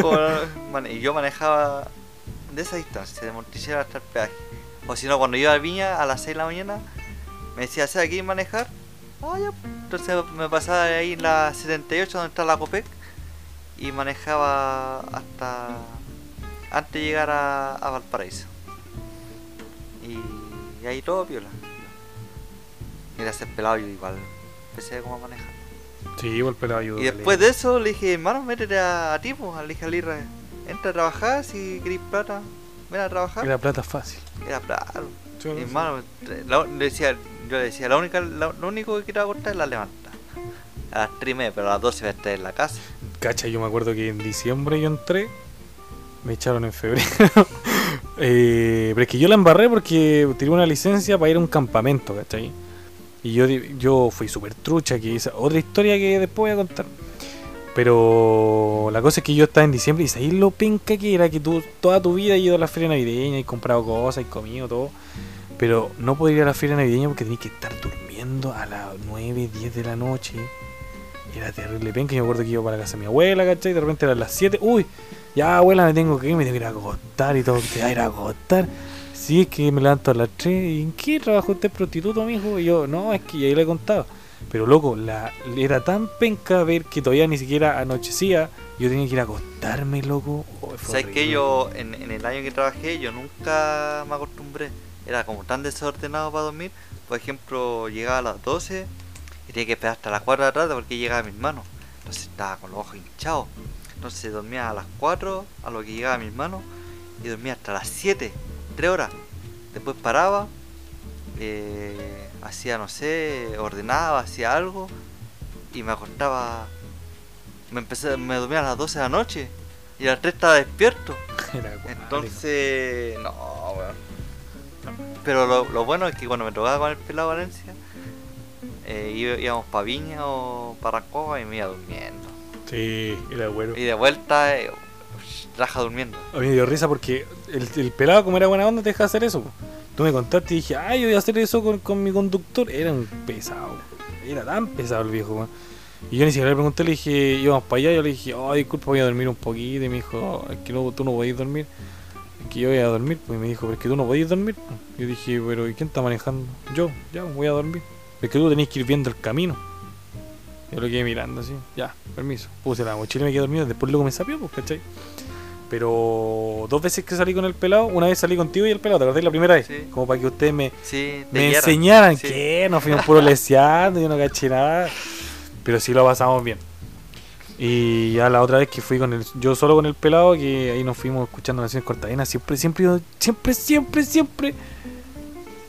Como y yo manejaba de esa distancia, de Monticello hasta el peaje. O si no, cuando iba a Viña a las 6 de la mañana, me decía, Seba, ¿querés manejar? Ah, ya. Entonces me pasaba de ahí en la 78 donde está la Copec y manejaba hasta antes de llegar a, a Valparaíso. Y, y ahí todo piola. Mira, ser pelado yo igual. Como a manejar. Sí, igual pelado ayudó. Y después de eso le dije, hermano, métete a, a ti, pues, le dije a Lirra, entra a trabajar, si querés plata, ven a trabajar. Era plata fácil. Era plata. Yo hermano, la- le decía, yo le decía, la única, la- lo único que quiero cortar es la levanta. A las 3 y media, pero a las 12 voy a estar en la casa. Cacha, yo me acuerdo que en diciembre yo entré, me echaron en febrero. Eh, pero es que yo la embarré porque tiré una licencia para ir a un campamento, ¿cachai? Y yo, yo fui súper trucha, que esa otra historia que después voy a contar. Pero la cosa es que yo estaba en diciembre y ahí lo penca que era que tú toda tu vida has ido a la feria navideña y comprado cosas y comido todo. Pero no podía ir a la feria navideña porque tenías que estar durmiendo a las 9, 10 de la noche. Era terrible penca. Yo me acuerdo que iba para la casa de mi abuela, ¿cachai? De repente eran las 7. Uy, ya abuela, me tengo que ir, me tengo que ir a acostar y todo. Te va a ir a acostar. Sí, es que me levanto a las 3. ¿Y en qué trabajo usted prostituto, mijo? Y yo, no, es que ya ahí le he contado. Pero loco, la, era tan penca ver que todavía ni siquiera anochecía. Yo tenía que ir a acostarme, loco. Oh, ¿Sabes que horrible. yo, en, en el año que trabajé, yo nunca me acostumbré? Era como tan desordenado para dormir. Por ejemplo, llegaba a las 12 y tenía que esperar hasta las 4 de la tarde porque llegaba mi hermano. Entonces estaba con los ojos hinchados. Entonces dormía a las 4, a lo que llegaba mi hermano, y dormía hasta las 7, 3 horas. Después paraba, eh, hacía, no sé, ordenaba, hacía algo, y me acostaba. Me empecé, me dormía a las 12 de la noche, y a las 3 estaba despierto. Entonces, no, weón. Pero lo, lo bueno es que cuando me tocaba con el pelado Valencia, eh, íbamos para Viña o para Rancagua y me iba durmiendo. Sí, era bueno. Y de vuelta, eh, raja durmiendo. A mí me dio risa porque el, el pelado, como era buena onda, te deja hacer eso. Tú me contaste y dije, ay, yo voy a hacer eso con, con mi conductor. Era un pesado. Era tan pesado el viejo, weón. Y yo ni siquiera le pregunté, le dije, íbamos para allá. Yo le dije, ay, disculpa, voy a dormir un poquito. Y me dijo, es que no, tú no podés dormir. Es que yo voy a dormir. Pues y me dijo, pero es que tú no podés dormir. Yo dije, pero ¿y quién está manejando? Yo, ya, voy a dormir. Es que tú tenés que ir viendo el camino. Yo lo quedé mirando así, ya, permiso. Puse la mochila y me quedé dormido. Después luego me sapió, pues, ¿cachai? Pero dos veces que salí con el pelado, una vez salí contigo y el pelado, ¿te acordás la primera vez? Sí. Como para que ustedes me, Sí, me enseñaran Sí. que nos fuimos puro leseando, yo no caché nada. Pero sí lo pasamos bien. Y ya la otra vez que fui con el, yo solo con el pelado, que ahí nos fuimos escuchando canciones cortavenas, siempre, siempre, siempre, siempre, siempre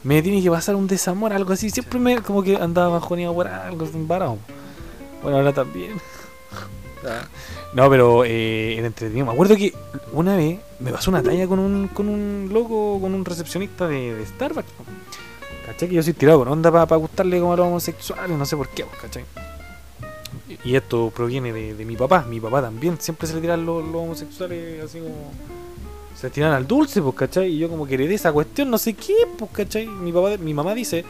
me tiene que pasar un desamor, algo así. Siempre me como que andaba bajoneado por algo, embarado. Bueno, ahora también. No, pero eh, era entretenido. Me acuerdo que una vez me pasó una talla con un, con un loco, con un recepcionista de, de Starbucks. ¿Cachai? Que yo soy tirado con onda para gustarle como a los homosexuales, no sé por qué, ¿cachai? Y y esto proviene de, de mi papá. Mi papá también siempre se le tiran los, los homosexuales así como. Se tiran al dulce, pues, ¿cachai? Y yo como que heredé esa cuestión, no sé qué, pues, ¿cachai? Mi, papá, mi mamá dice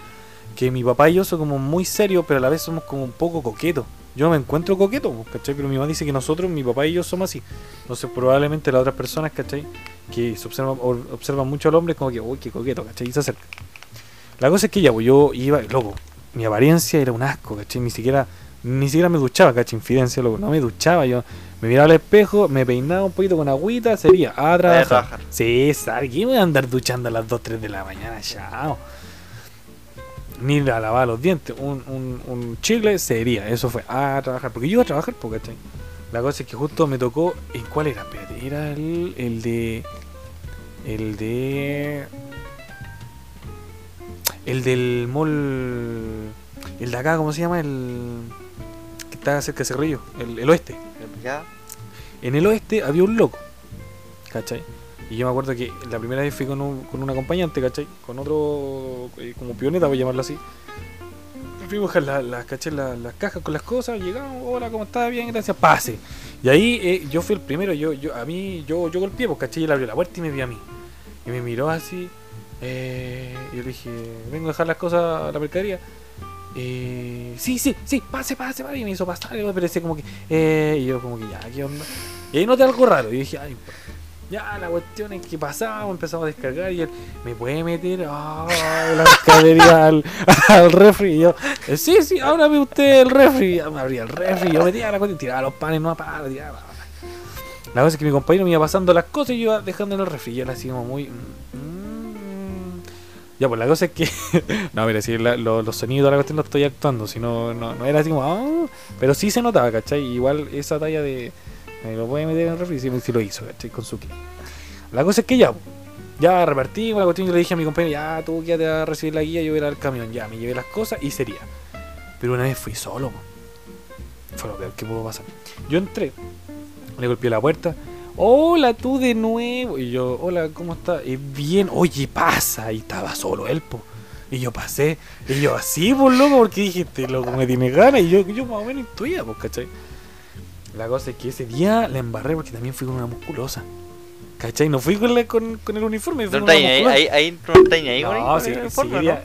que mi papá y yo somos como muy serios, pero a la vez somos como un poco coquetos. Yo no me encuentro coqueto, pues, ¿cachai? Pero mi mamá dice que nosotros, mi papá y yo somos así. Entonces probablemente las otras personas, ¿cachai? Que se observan, observan mucho al hombre, como que, uy, qué coqueto, ¿cachai? Y se acerca. La cosa es que ya, pues yo iba, loco, mi apariencia era un asco, ¿cachai? Ni siquiera, ni siquiera me duchaba, ¿cachai? Infidencia, loco, no me duchaba, yo me miraba al espejo, me peinaba un poquito con agüita, sería a trabajar. trabajar. Sí, ¿sabes? ¿Qué voy a andar duchando a las 2, 3 de la mañana? Chao. Ni la lavaba los dientes. Un, un, un chicle sería. Eso fue a trabajar. Porque yo iba a trabajar, po, ¿cachai? La cosa es que justo me tocó. ¿En cuál era? Espérate. Era el, el de. El de. El del mall. El de acá, ¿cómo se llama? El. Que está cerca de Cerrillo. El, el oeste. Ya, En el oeste había un loco, ¿cachai? Y yo me acuerdo que la primera vez fui con un, con un acompañante, ¿cachai? Con otro, eh, como pioneta, voy a llamarlo así. fuimos a las la, las cajas con las cosas, llegamos, hola, ¿cómo está? Bien, gracias, pase. Y ahí eh, yo fui el primero, yo, yo, a mí, yo, yo golpeé, pues caché, y él abrió la puerta y me vio a mí. Y me miró así, eh, y le dije, vengo a dejar las cosas a la mercadería. Eh, sí, sí, sí, pase, pase, pase. Y me hizo pasar, y me como que, eh, y yo como que ya, ¿qué onda? Y ahí noté algo raro, y dije, ay, pues, ya, la cuestión es que pasamos, empezamos a descargar y él me puede meter ah, la mercadería al, al refri. Y yo, eh, sí, sí, ábrame usted el refri. Ya me abría el refri, yo metía la cuestión, tiraba los panes, no para, tiraba. La cosa es que mi compañero me iba pasando las cosas y yo iba dejando en el refri. Y él así como muy. mm, mm. Ya, pues la cosa es que. no, mira, si la- lo- los sonidos de la cuestión lo estoy actuando, si no, no, no era así como. "Ah", pero sí se notaba, ¿cachai? Igual esa talla de. Me lo puede meter en el refri, sí lo hizo, ¿cachai? Con su clip. La cosa es que ya, ya repartimos la cuestión. Yo le dije a mi compañero, ya tú quédate a recibir la guía, yo voy a ir al camión. Ya, me llevé las cosas y sería. Pero una vez fui solo, po. fue lo peor que pudo pasar. Yo entré, le golpeé la puerta. Hola, tú de nuevo. Y yo, hola, ¿cómo estás? Y bien, oye, pasa. Y estaba solo él, po. Y yo pasé. Y yo así, por loco, porque dije, este loco me tiene ganas. Y yo, yo más o menos intuía, pues, ¿cachai? La cosa es que ese día la embarré porque también fui con una musculosa. ¿Cachai? No fui con, la- con, con el uniforme, fui No con ahí, ahí, ahí no ahí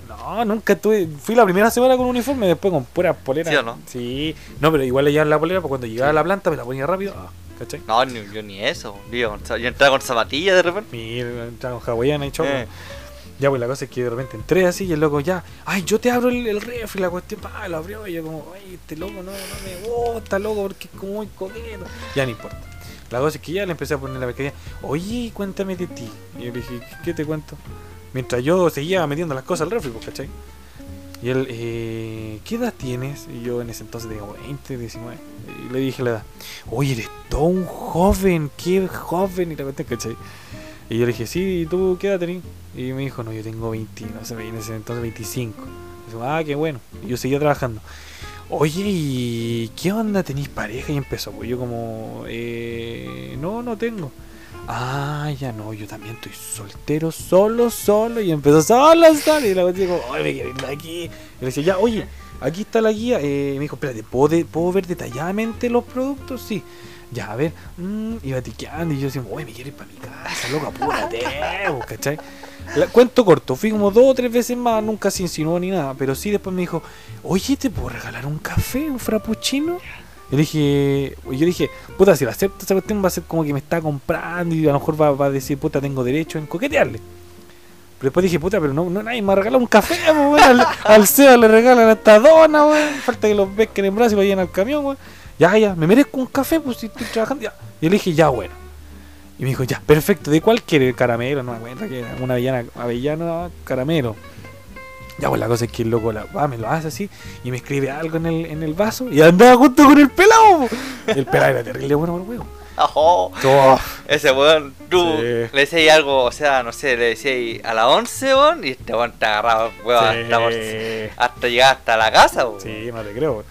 No, no, nunca tuve. Fui la primera semana con uniforme, después con puras poleras. ¿Sí o no? Sí, no, pero igual le llevaba la polera, porque cuando llegaba a la planta me la ponía rápido. ah, ¿Cachai? No, ni, yo ni eso. Yo, yo entraba con zapatillas de repente. Mira, entraba con hawaiana y choco. Eh. Ya, pues la cosa es que de repente entré así y el loco ya, ay, yo te abro el, el refri, la cuestión, pa, lo abrió y yo como, ay, este loco no, no me gusta, loco, porque es como muy coqueto. Ya no importa. La cosa es que ya le empecé a poner la mercadería, oye, cuéntame de ti. Y yo le dije, ¿qué te cuento? Mientras yo seguía metiendo las cosas al refri, pues, ¿cachai? Y él, eh, ¿qué edad tienes? Y yo en ese entonces tenía como 20, 19. Y le dije la edad. Oye, eres todo un joven, qué joven. Y la cuestión, ¿cachai? Y yo le dije, sí, ¿y tú qué edad tenés? Y me dijo, no, yo tengo 20, no sé, en ese entonces 25. Y yo, ah, qué bueno. Y yo seguía trabajando. Oye, ¿y qué onda? ¿Tenís pareja? Y empezó, pues yo como, eh, no, no tengo. Ah, ya no, yo también estoy soltero, solo, solo. Y empezó solo, solo. Y la cuestión como, oye, me quiero ir de aquí. Y le decía, ya, oye, aquí está la guía. Eh, me dijo, espérate, ¿puedo, de- ¿puedo ver detalladamente los productos? Sí. Ya, a ver, mm, iba tiqueando y yo decía, oye, me quiero ir para mi casa, loco, apúrate, vos", ¿cachai? Cuento corto, fui como dos o tres veces más, nunca se insinuó ni nada, pero sí después me dijo, oye, ¿te puedo regalar un café, un frappuccino? Yo dije, yo dije, puta, si lo acepto esa cuestión va a ser como que me está comprando y a lo mejor va, a decir, puta, tengo derecho en coquetearle. Pero después dije, puta, pero no, no nadie me ha regalado un café, weón. Al, al Seba le regalan hasta dona, weón. Falta que los pesquen en brazos y lo lleven al camión, weón. Ya, ya, me merezco un café, pues si estoy trabajando. Ya. Y le dije, ya, bueno. Y me dijo, ya, perfecto, ¿de cuál quiere? Caramelo, no me acuerdo que era una avellana, avellana, caramelo. Ya, pues la cosa es que el loco la, va, me lo hace así y me escribe algo en el, en el vaso y andaba junto con el pelado. El pelado era terrible bueno por el huevo. Ajo, Oh, ese weón, tú Sí. le decías algo, o sea, no sé, le decías a las 11, weón, y este weón te agarraba, weón, hasta, por- sí. hasta llegar hasta la casa, weón. Sí, no te creo. weón.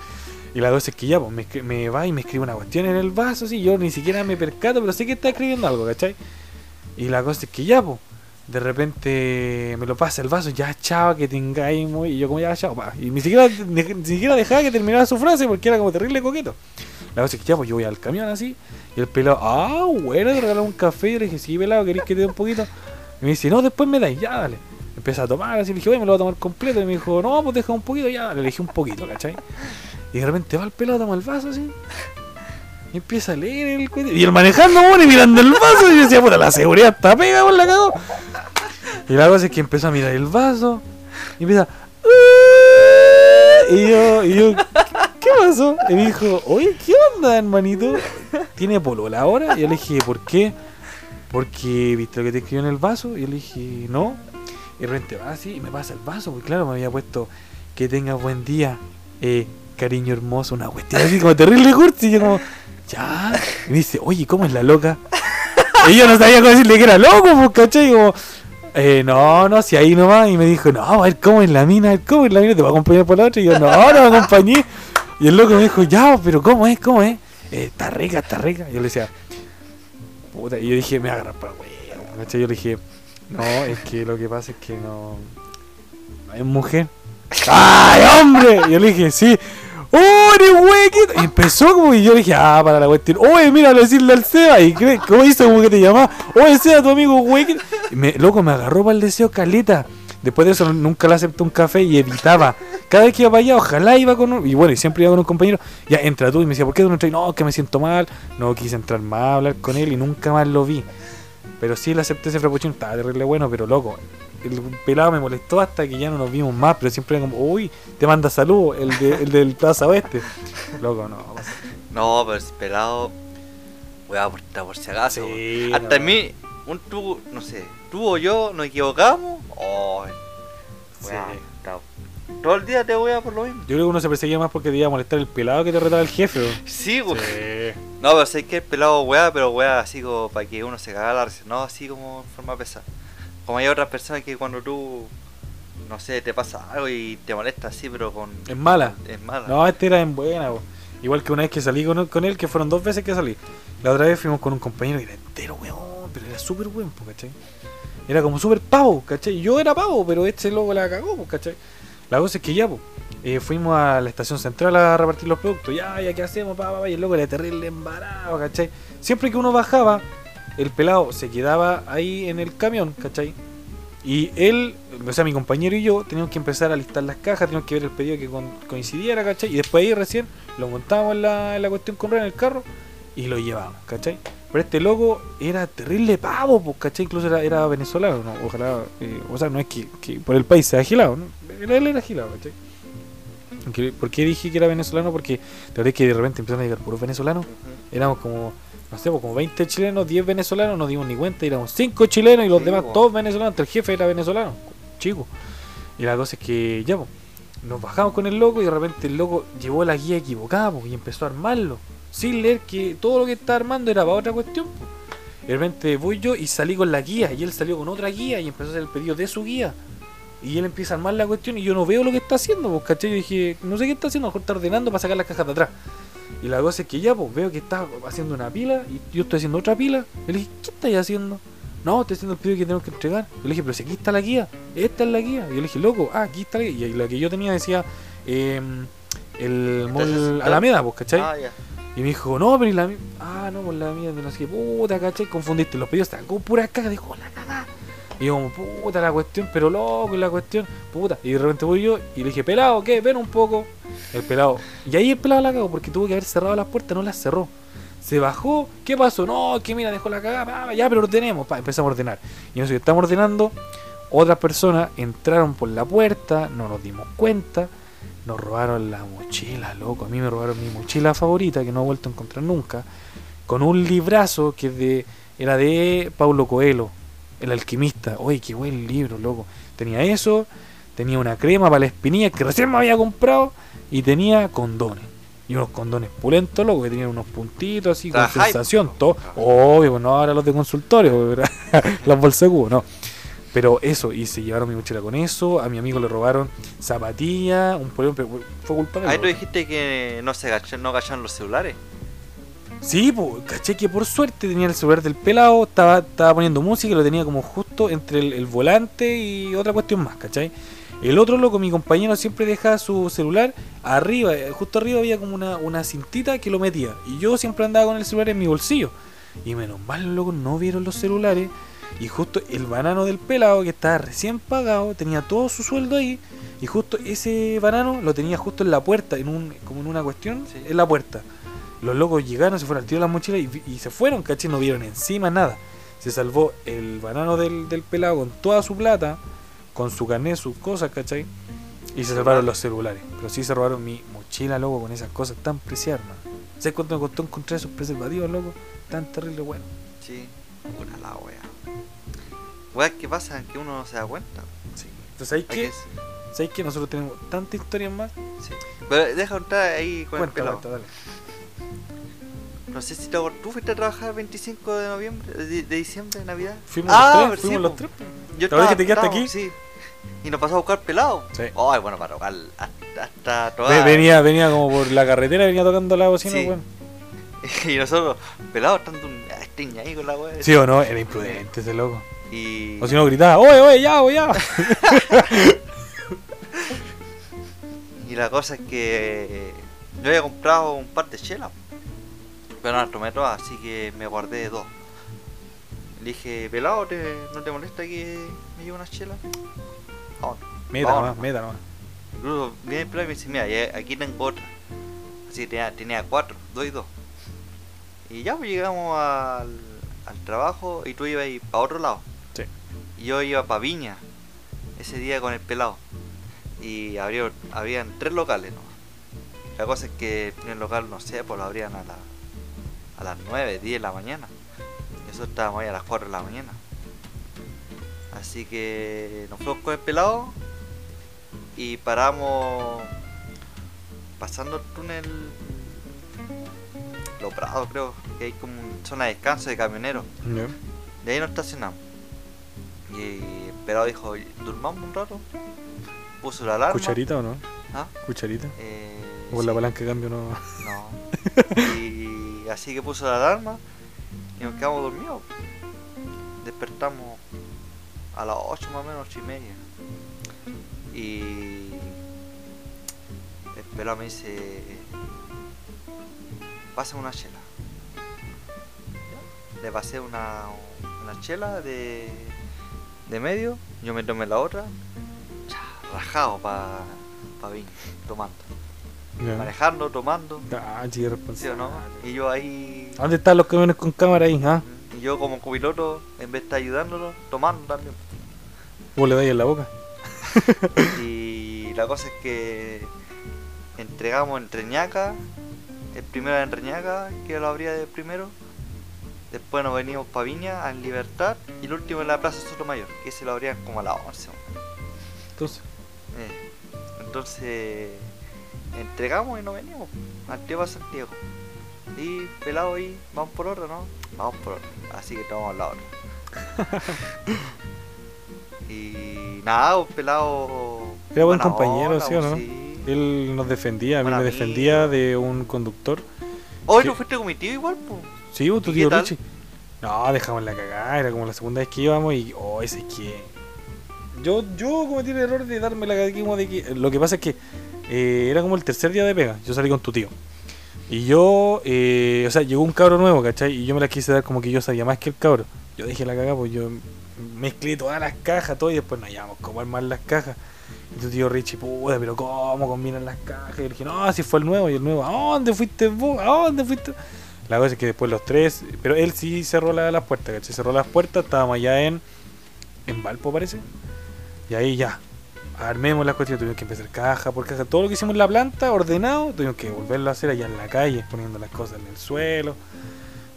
Y la cosa es que ya, pues me, me va y me escribe una cuestión en el vaso, así, yo ni siquiera me percato, pero sé que está escribiendo algo, ¿cachai? Y la cosa es que ya, pues, de repente me lo pasa el vaso, ya, chao, que tengáis muy... Y yo como, ya, chao, pa. Y ni siquiera, ni, siquiera dejaba que terminara su frase porque era como terrible coqueto. La cosa es que ya, pues yo voy al camión así, y el pelado, ah, bueno, te regalaron un café. Y le dije, sí, pelado, ¿queréis que te dé un poquito? Y me dice, no, después me dais, ya, dale. Empieza a tomar, así le dije, oye, me lo voy a tomar completo. Y me dijo, no, pues deja un poquito, ya, le elegí un poquito, ¿cachai? Y de repente va el pelado, toma el vaso así. Empieza a leer el cuento. Y el manejando, weón, y mirando el vaso. Y yo decía, puta, la seguridad está pega, la cagó. Y la cosa es que empezó a mirar el vaso. Y empieza. Y yo, y yo, ¿qué pasó? Y me dijo, oye, ¿qué onda, hermanito? ¿Tiene polola ahora? Y yo le dije, ¿por qué? Porque, ¿viste lo que te escribió en el vaso? Y yo le dije, no. Y de repente va así y me pasa el vaso, porque claro, me había puesto que tengas buen día, eh, cariño hermoso, una cuestión así como terrible cursi. Y yo como, ya. Y me dice, oye, ¿cómo es la loca? Y yo no sabía cómo decirle que era loco, pues, ¿cachai? Como, eh, no, no, si ahí nomás. Y me dijo, no, a ver cómo es la mina, cómo es la mina, te va a acompañar por la otra. Y yo, no, no me acompañé. Y el loco me dijo, ya, pero ¿cómo es? ¿Cómo es? "Eh, está rica, está rica. Yo le decía, puta, y yo dije, me agarra para huevo, ¿cachai? Yo le dije, no, es que lo que pasa es que no, no es mujer. ¡Ay, hombre! Y yo le dije, sí. ¡Oh, eres! Y empezó como, y yo dije, ah, para la cuestión. Oye, mira, decirle al Seba. Y cree, ¿cómo hizo como que te llamaba? Oye, Seba, tu amigo huequito. Y me, loco, me agarró para el deseo caleta. Después de eso nunca le acepté un café y evitaba. Cada vez que iba para allá, ojalá iba con un... Y bueno, y siempre iba con un compañero. Ya, entra tú y me decía, ¿por qué tú no entras? No, que me siento mal. No quise entrar más a hablar con él y nunca más lo vi. Pero sí le acepté ese frappuccino. Estaba terrible bueno, pero loco. El pelado me molestó hasta que ya no nos vimos más. Pero siempre era como, uy, te manda salud el, de, el del Plaza Oeste. Loco, no. pasa. No, pero ese pelado. Weá, por, por si acaso. Sí, Hasta no. mí, un tú, no sé, tú o yo nos equivocamos. Oh, weá, Sí. Todo el día te voy a por lo mismo. Yo creo que uno se perseguía más porque te iba a molestar el pelado que te retaba el jefe. bro. Sí. Sí. No, pero sé que el pelado weá, pero weá así como para que uno se caga la risa, no así como en forma pesada. Como hay otras personas que cuando tú, no sé, te pasa algo y te molesta así, pero con. Es mala. Es mala. No, este era en buena, bo. Igual que una vez que salí con, con él, que fueron dos veces que salí. La otra vez fuimos con un compañero que era entero, weón, pero era súper buen, po, ¿cachai? Era como súper pavo, ¿cachai? Yo era pavo, pero este loco la cagó, ¿cachai? La cosa es que ya, po, eh, fuimos a la estación central a repartir los productos. Ya, ya, ¿qué hacemos? Pa, pa, pa, y el loco era terrible embarado, ¿cachai? Siempre que uno bajaba, el pelado se quedaba ahí en el camión, ¿cachai? Y él, o sea, mi compañero y yo, teníamos que empezar a listar las cajas, teníamos que ver el pedido que con- coincidiera, ¿cachai? Y después ahí recién lo montábamos en la, en la cuestión con en el carro y lo llevábamos, ¿cachai? Pero este loco era terrible pavo, pues, ¿cachai? Incluso era, era venezolano, ¿no? Ojalá, eh, o sea, no es que, que por el país sea agilado, ¿no? Él era agilado, ¿cachai? ¿Por qué dije que era venezolano? Porque la verdad es que de repente empezaron a llegar puros venezolanos. Éramos como, no sé, pues, como 20 chilenos, 10 venezolanos, no dimos ni cuenta, éramos 5 chilenos y los Sí, demás po. todos venezolanos, el jefe era venezolano, chico. Y la cosa es que ya, pues, nos bajamos con el loco y de repente el loco llevó la guía equivocada y empezó a armarlo, sin leer que todo lo que estaba armando era para otra cuestión. Y de repente voy yo y salí con la guía y él salió con otra guía y empezó a hacer el pedido de su guía. Y él empieza a armar la cuestión y yo no veo lo que está haciendo, pues, ¿cachai? Yo dije, no sé qué está haciendo, a lo mejor está ordenando para sacar las cajas de atrás. Y la cosa es que ya, pues veo que está haciendo una pila y yo estoy haciendo otra pila. Y le dije, ¿qué estáis haciendo? No, estoy haciendo el pedido que tenemos que entregar. Yo le dije, pero si aquí está la guía, esta es la guía. Y yo le dije, loco, ah, aquí está la guía. Y la que yo tenía decía, em, el mall Alameda, pues, ¿cachai? Ah. Y me dijo, no, pero y la mía. Ah, no, pues la mía no sé qué. Puta, ¿cachai? Confundiste los pedidos, estaban como pura caga. Dijo, la cagada. Y yo, como, puta, la cuestión, pero loco, la cuestión, puta. Y de repente voy yo y le dije, pelado, ¿qué? Ven un poco. El pelado. Y ahí el pelado la cagó porque tuvo que haber cerrado las puertas, no las cerró. Se bajó, ¿qué pasó? No, que mira, dejó la cagada, ya, pero ordenemos, pa, empezamos a ordenar. Y nosotros estamos ordenando, otras personas entraron por la puerta, no nos dimos cuenta, nos robaron la mochila, loco. A mí me robaron mi mochila favorita, que no he vuelto a encontrar nunca, con un librazo que de, era de Paulo Coelho, El alquimista. Oye, qué buen libro, loco. Tenía eso, tenía una crema para la espinilla que recién me había comprado, y tenía condones. Y unos condones pulentos, loco, que tenían unos puntitos así, con sensación, todo. Obvio, pues no ahora los de consultorio, las bolsas de cubo, no. Pero eso, y se llevaron mi mochila con eso, a mi amigo le robaron zapatillas, un pero fue culpa de Ahí tú dijiste que no se agachan, no agachan los celulares. Sí, pues, caché que por suerte tenía el celular del pelado, estaba, estaba poniendo música y lo tenía como justo entre el, el volante y otra cuestión más, ¿cachai? El otro loco, mi compañero, siempre dejaba su celular arriba, eh, justo arriba había como una, una cintita que lo metía. Y yo siempre andaba con el celular en mi bolsillo. Y menos mal los locos no vieron los celulares. Y justo el banano del pelado, que estaba recién pagado, tenía todo su sueldo ahí. Y justo ese banano lo tenía justo en la puerta, en un, como en una cuestión, Sí. en la puerta. Los locos llegaron, se fueron al tiro de las mochilas y, y se fueron, ¿cachai? No vieron encima nada. Se salvó el banano del, del pelado con toda su plata, con su carnet, sus cosas, ¿cachai? Y se salvaron los celulares. Pero sí se robaron mi mochila, loco, con esas cosas tan preciadas, hermano. ¿Sabes cuánto me costó encontrar esos preservativos, loco? Tan terrible, bueno. Sí. Puta la wea. Weas que pasan que uno no se da cuenta. Sí. Entonces, ¿sabes Hay qué? que- ¿Sabes qué? Nosotros tenemos tantas historias más. sí. Pero deja entrar ahí con el Cuenta, pelado. cuenta, dale. No sé si ¿tú fuiste a trabajar el 25 de noviembre, de, de diciembre, de Navidad? Fuimos Ah, los tres, pero sí, fuimos po. los tres. po. Yo ¿Te que te quedaste aquí? Sí. Y nos pasó a buscar pelado. Sí. Ay, bueno, para tocar hasta, hasta tocar. Venía, venía como por la carretera, venía tocando la bocina, Sí. Y nosotros, pelados, estando un ah, este ña ahí con la wea. Sí o no, era imprudente ese loco. Y. O si no gritaba, oye, oye, ya, oye, ya. Y la cosa es que yo había comprado un par de chelas, pero no las tomé todas, así que me guardé dos. Le dije, pelado, ¿te- ¿no te molesta que me lleve unas chelas? Vamos. Meta nomás, meta nomás. Incluso viene el pelado y me dice, mira, ya- aquí tengo otra. Así que tenía, tenía cuatro, dos y dos. Y ya pues llegamos al, al trabajo y tú ibas para otro lado. Sí. Y yo iba para Viña ese día con el pelado. Y habría, habían tres locales ¿no? La cosa es que el primer local, no sé, pues lo abrían a, la, a las 9, 10 de la mañana. Nosotros estábamos ahí a las 4 de la mañana. Así que nos fuimos con el pelado y paramos pasando el túnel Los Prados creo que hay como una zona de descanso de camioneros Ya. de ahí nos estacionamos y el pelado dijo durmamos un rato puso la alarma ¿Cucharita o no? ¿Ah? ¿Cucharita? Eh, ¿O con la sí. palanca de cambio no? No. Y así que puso la alarma y nos quedamos dormidos. Despertamos a las 8 más o menos, 8 y media. Y el pelado me dice, pásame una chela. Le pasé una, una chela de, de medio, yo me tomé la otra, rajado para pa Viña, tomando. Manejando, tomando. Ah, ¿Sí responsable. no? Y yo ahí. ¿Dónde están los camiones con cámara ahí? ¿Ah? Y yo como copiloto, en vez de estar ayudándolo, tomando también. ¿Vos le dais en la boca? Y la cosa es que entregamos en Reñaca, el primero en Reñaca, que lo abría de primero. Después nos venimos para Viña, en Libertad, y el último en la Plaza Sotomayor, que se lo abrían como a las 11. Entonces, Eh, Entonces, entregamos y nos venimos tío para Santiago. Y pelado ahí, vamos por otra, ¿no? Vamos por otra. Así que tomamos la otra. y nada, un pelado. Era buen compañero, ¿sí o no? sí. él nos defendía, a mí me defendía de un conductor. Hoy ¿Qué? no fuiste con mi tío igual, pues. Sí, vos, tu ¿Y tío? Richie. No, dejamos la cagada, era como la segunda vez que íbamos y, oh, ese es que... Yo, yo cometí el error de darme la cagada como de que... Lo que pasa es que eh, era como el tercer día de pega, yo salí con tu tío. Y yo, eh, o sea, llegó un cabro nuevo, ¿cachai? Y yo me la quise dar como que yo sabía más que el cabro. Yo dije la cagada, pues yo mezclé todas las cajas, todo, y después nos llevamos cómo armar las cajas. Y tu tío Richie, puta, pero ¿cómo combinan las cajas? Y yo dije, no, si fue el nuevo, y el nuevo, ¿a dónde fuiste vos? ¿A dónde fuiste? La cosa es que después los tres, pero él sí cerró la- las puertas, ¿cachai? Cerró las puertas, estábamos allá en, en Valpo parece. Y ahí ya, armemos las cuestiones, tuvimos que empezar caja por caja, todo lo que hicimos en la planta, ordenado, tuvimos que volverlo a hacer allá en la calle, poniendo las cosas en el suelo.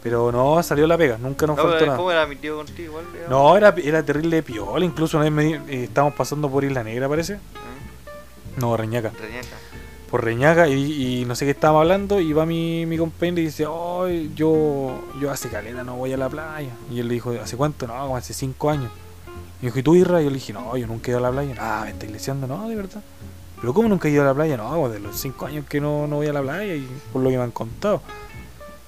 Pero no, salió la pega, nunca nos No, faltó nada. ¿Cómo era mi tío contigo igual? digamos? No, era, era terrible piola, incluso una vez me eh, estábamos pasando por Isla Negra parece. ¿Eh? No, Reñaca. Reñaca. por Reñaca y, y no sé qué estábamos hablando y va mi, mi compañero y dice, oh, yo, yo hace caleta no voy a la playa. Y él le dijo, ¿hace cuánto? No, como hace cinco años. Y dijo, ¿y tú, Irra? Yo le dije, no, yo nunca he ido a la playa. Ah, me estáis leseando, no, de verdad. Pero ¿cómo nunca he ido a la playa? No, de los cinco años que no, no voy a la playa y por lo que me han contado.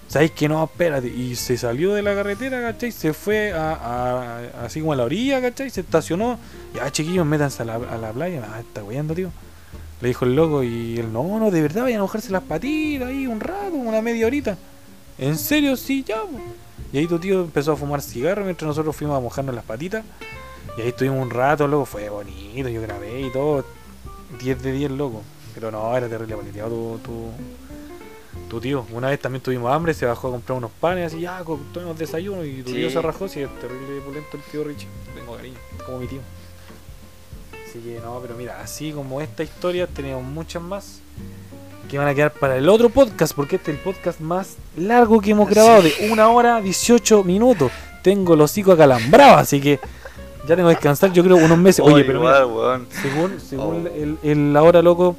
¿Sabéis que no? Espérate. Y se salió de la carretera, ¿cachai? Se fue a, a- así como a la orilla, ¿cachai? Se estacionó. Ya, chiquillos, métanse a la, a la playa. Ah, está guayando, tío. Le dijo el loco y él, no, no, de verdad, vayan a mojarse las patitas ahí un rato, una media horita. ¿En serio? Sí, ya. po". Y ahí tu tío empezó a fumar cigarro mientras nosotros fuimos a mojarnos las patitas. Y ahí estuvimos un rato, loco, fue bonito, yo grabé y todo. 10 de 10, loco. Pero no, era terrible paleteado tu, tu, tu tío. Una vez también tuvimos hambre, se bajó a comprar unos panes así, ya, tomemos desayuno. Y tu Sí. tío se rajó, sí, es terrible pulento el tío Richie. Tengo cariño, como mi tío. Así que no, pero mira, así como esta historia, tenemos muchas más que van a quedar para el otro podcast, porque este es el podcast más largo que hemos grabado, de una hora 18 minutos. Tengo los hocico acalambrados, así que ya tengo que descansar, yo creo, unos meses. Oye, pero mira, según, según Oh. el, el- la hora, loco,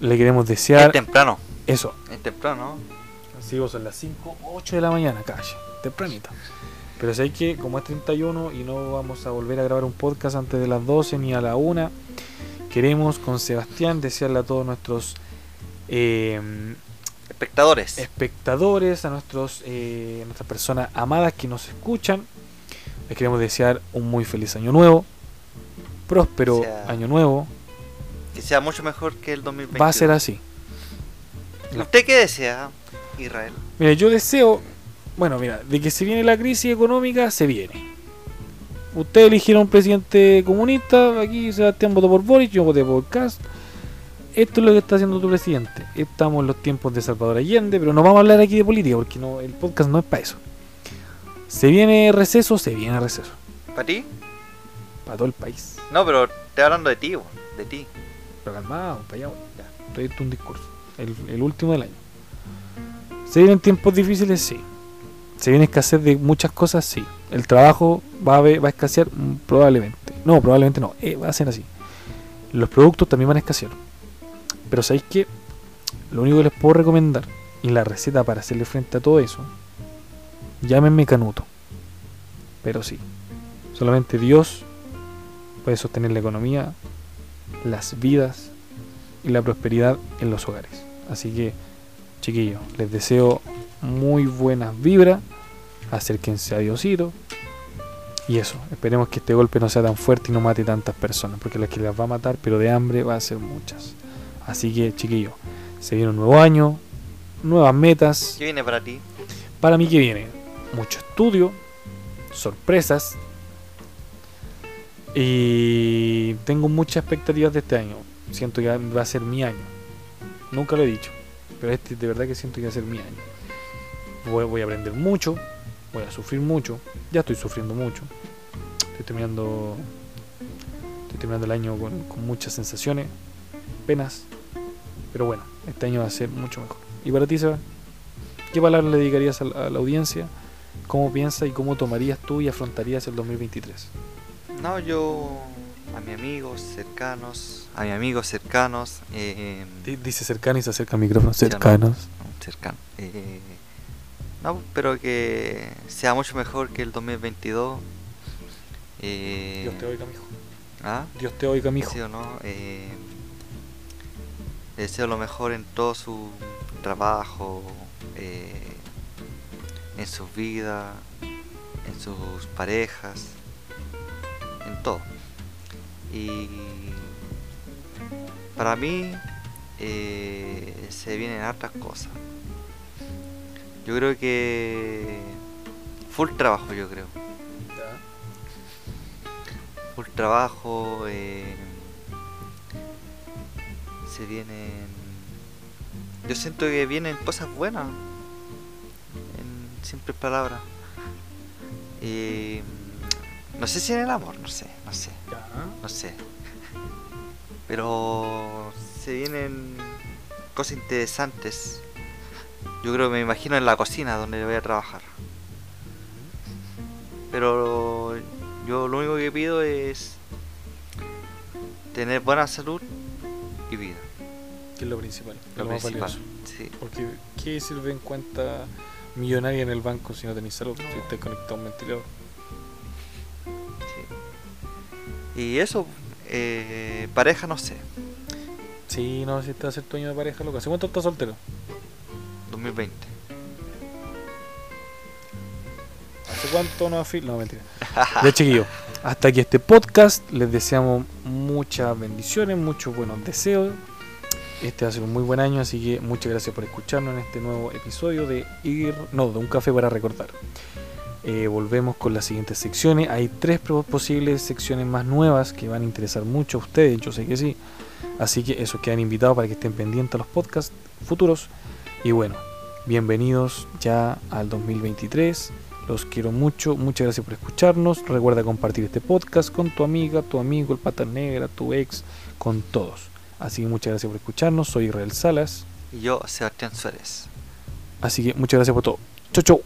le queremos Es desear temprano. eso. Es temprano. Sí, vos son las 5, 8 de la mañana, calle, tempranito. Pero sé que como es 31 y no vamos a volver a grabar un podcast antes de las 12 ni a la 1, queremos con Sebastián desearle a todos nuestros eh, Espectadores. espectadores, a nuestros eh, nuestras personas amadas que nos escuchan, les queremos desear un muy feliz año nuevo, próspero sea- año nuevo, Que sea mucho mejor que el 2020. Va a ser así. ¿Usted qué desea, Israel? Mira, yo deseo, bueno, mira, de que se viene la crisis económica, se viene. Ustedes eligieron un presidente comunista, aquí Sebastián votó por Boris, yo voté por Cast. Esto es lo que está haciendo tu presidente. Estamos en los tiempos de Salvador Allende, pero no vamos a hablar aquí de política porque no, el podcast no es para eso. Se viene receso, se viene receso. ¿Para ti? Para todo el país. No, pero estoy hablando de ti, de ti. Pero calmado, para allá. Ya, estoy dando un discurso. El, el último del año. ¿Se vienen tiempos difíciles? Sí. ¿Se viene escasez de muchas cosas? Sí. ¿El trabajo va a, va a escasear? Mm, Probablemente. No, probablemente no. Eh, va a ser así. Los productos también van a escasear. Pero ¿sabéis qué? Lo único que les puedo recomendar y la receta para hacerle frente a todo eso, llámenme Canuto. Pero sí, solamente Dios puede sostener la economía, las vidas y la prosperidad en los hogares. Así que, chiquillos, les deseo muy buenas vibras, acérquense a Diosito. Y eso, esperemos que este golpe no sea tan fuerte y no mate tantas personas, porque las que las va a matar, pero de hambre va a ser muchas. Así que, chiquillos, se viene un nuevo año, nuevas metas. ¿Qué viene para ti? Para mí que viene mucho estudio, sorpresas y tengo muchas expectativas de este año. Siento que va a ser mi año. Nunca lo he dicho, pero este de verdad que siento que va a ser mi año. Voy, a aprender mucho, voy a sufrir mucho, ya estoy sufriendo mucho. Estoy terminando, estoy terminando el año con, muchas sensaciones, penas, pero bueno, este año va a ser mucho mejor. ¿Y para ti, Seba? ¿Qué palabras le dedicarías a la audiencia? ¿Cómo piensas y cómo tomarías tú y afrontarías el 2023? No, yo a mis amigos cercanos, a mis amigos cercanos, eh, Di- Dice cercano y se acerca al micrófono. Cercanos. cercano. eh, no, pero que sea mucho mejor que el 2022. Eh, Dios te oiga, mijo. ¿ah? Dios te oiga, mijo. ¿Sí o no? Eh, deseo lo mejor en todo su trabajo, eh, en su vida, en sus parejas, en todo. Y para mí eh, se vienen hartas cosas. Yo creo que full trabajo, yo creo. Full trabajo. eh, se vienen. Yo siento que vienen cosas buenas. Simples palabras. Eh, no sé si en el amor, no sé, no sé, no sé. Pero se vienen cosas interesantes. Yo creo que me imagino en la cocina donde voy a trabajar. Pero yo lo único que pido es tener buena salud y vida. Que es lo principal. Lo, más principal. valioso. Sí. Porque, ¿qué sirve en cuenta millonaria en el banco si no tenéis salud? Si estás conectado a un ventilador. sí. Y eso, eh, pareja no sé, Sí, no, si estás a ser tu año de pareja, loco. ¿Hace cuánto estás soltero? 2020. ¿Hace cuánto no afil? No, mentira. Ya, chiquillos, hasta aquí este podcast. Les deseamos muchas bendiciones, muchos buenos deseos. Este va a ser un muy buen año, así que muchas gracias por escucharnos en este nuevo episodio de Ir, no, de un café para recordar. Eh, volvemos con las siguientes secciones. Hay tres posibles secciones más nuevas que van a interesar mucho a ustedes, yo sé que sí. Así que eso quedan invitados para que estén pendientes a los podcasts futuros. Y bueno, bienvenidos ya al 2023. Los quiero mucho, muchas gracias por escucharnos. Recuerda compartir este podcast con tu amiga, tu amigo, el pata negra, tu ex, con todos. Así que muchas gracias por escucharnos. Soy Israel Salas. Y yo, Sebastián Suárez. Así que muchas gracias por todo. Chau, chau.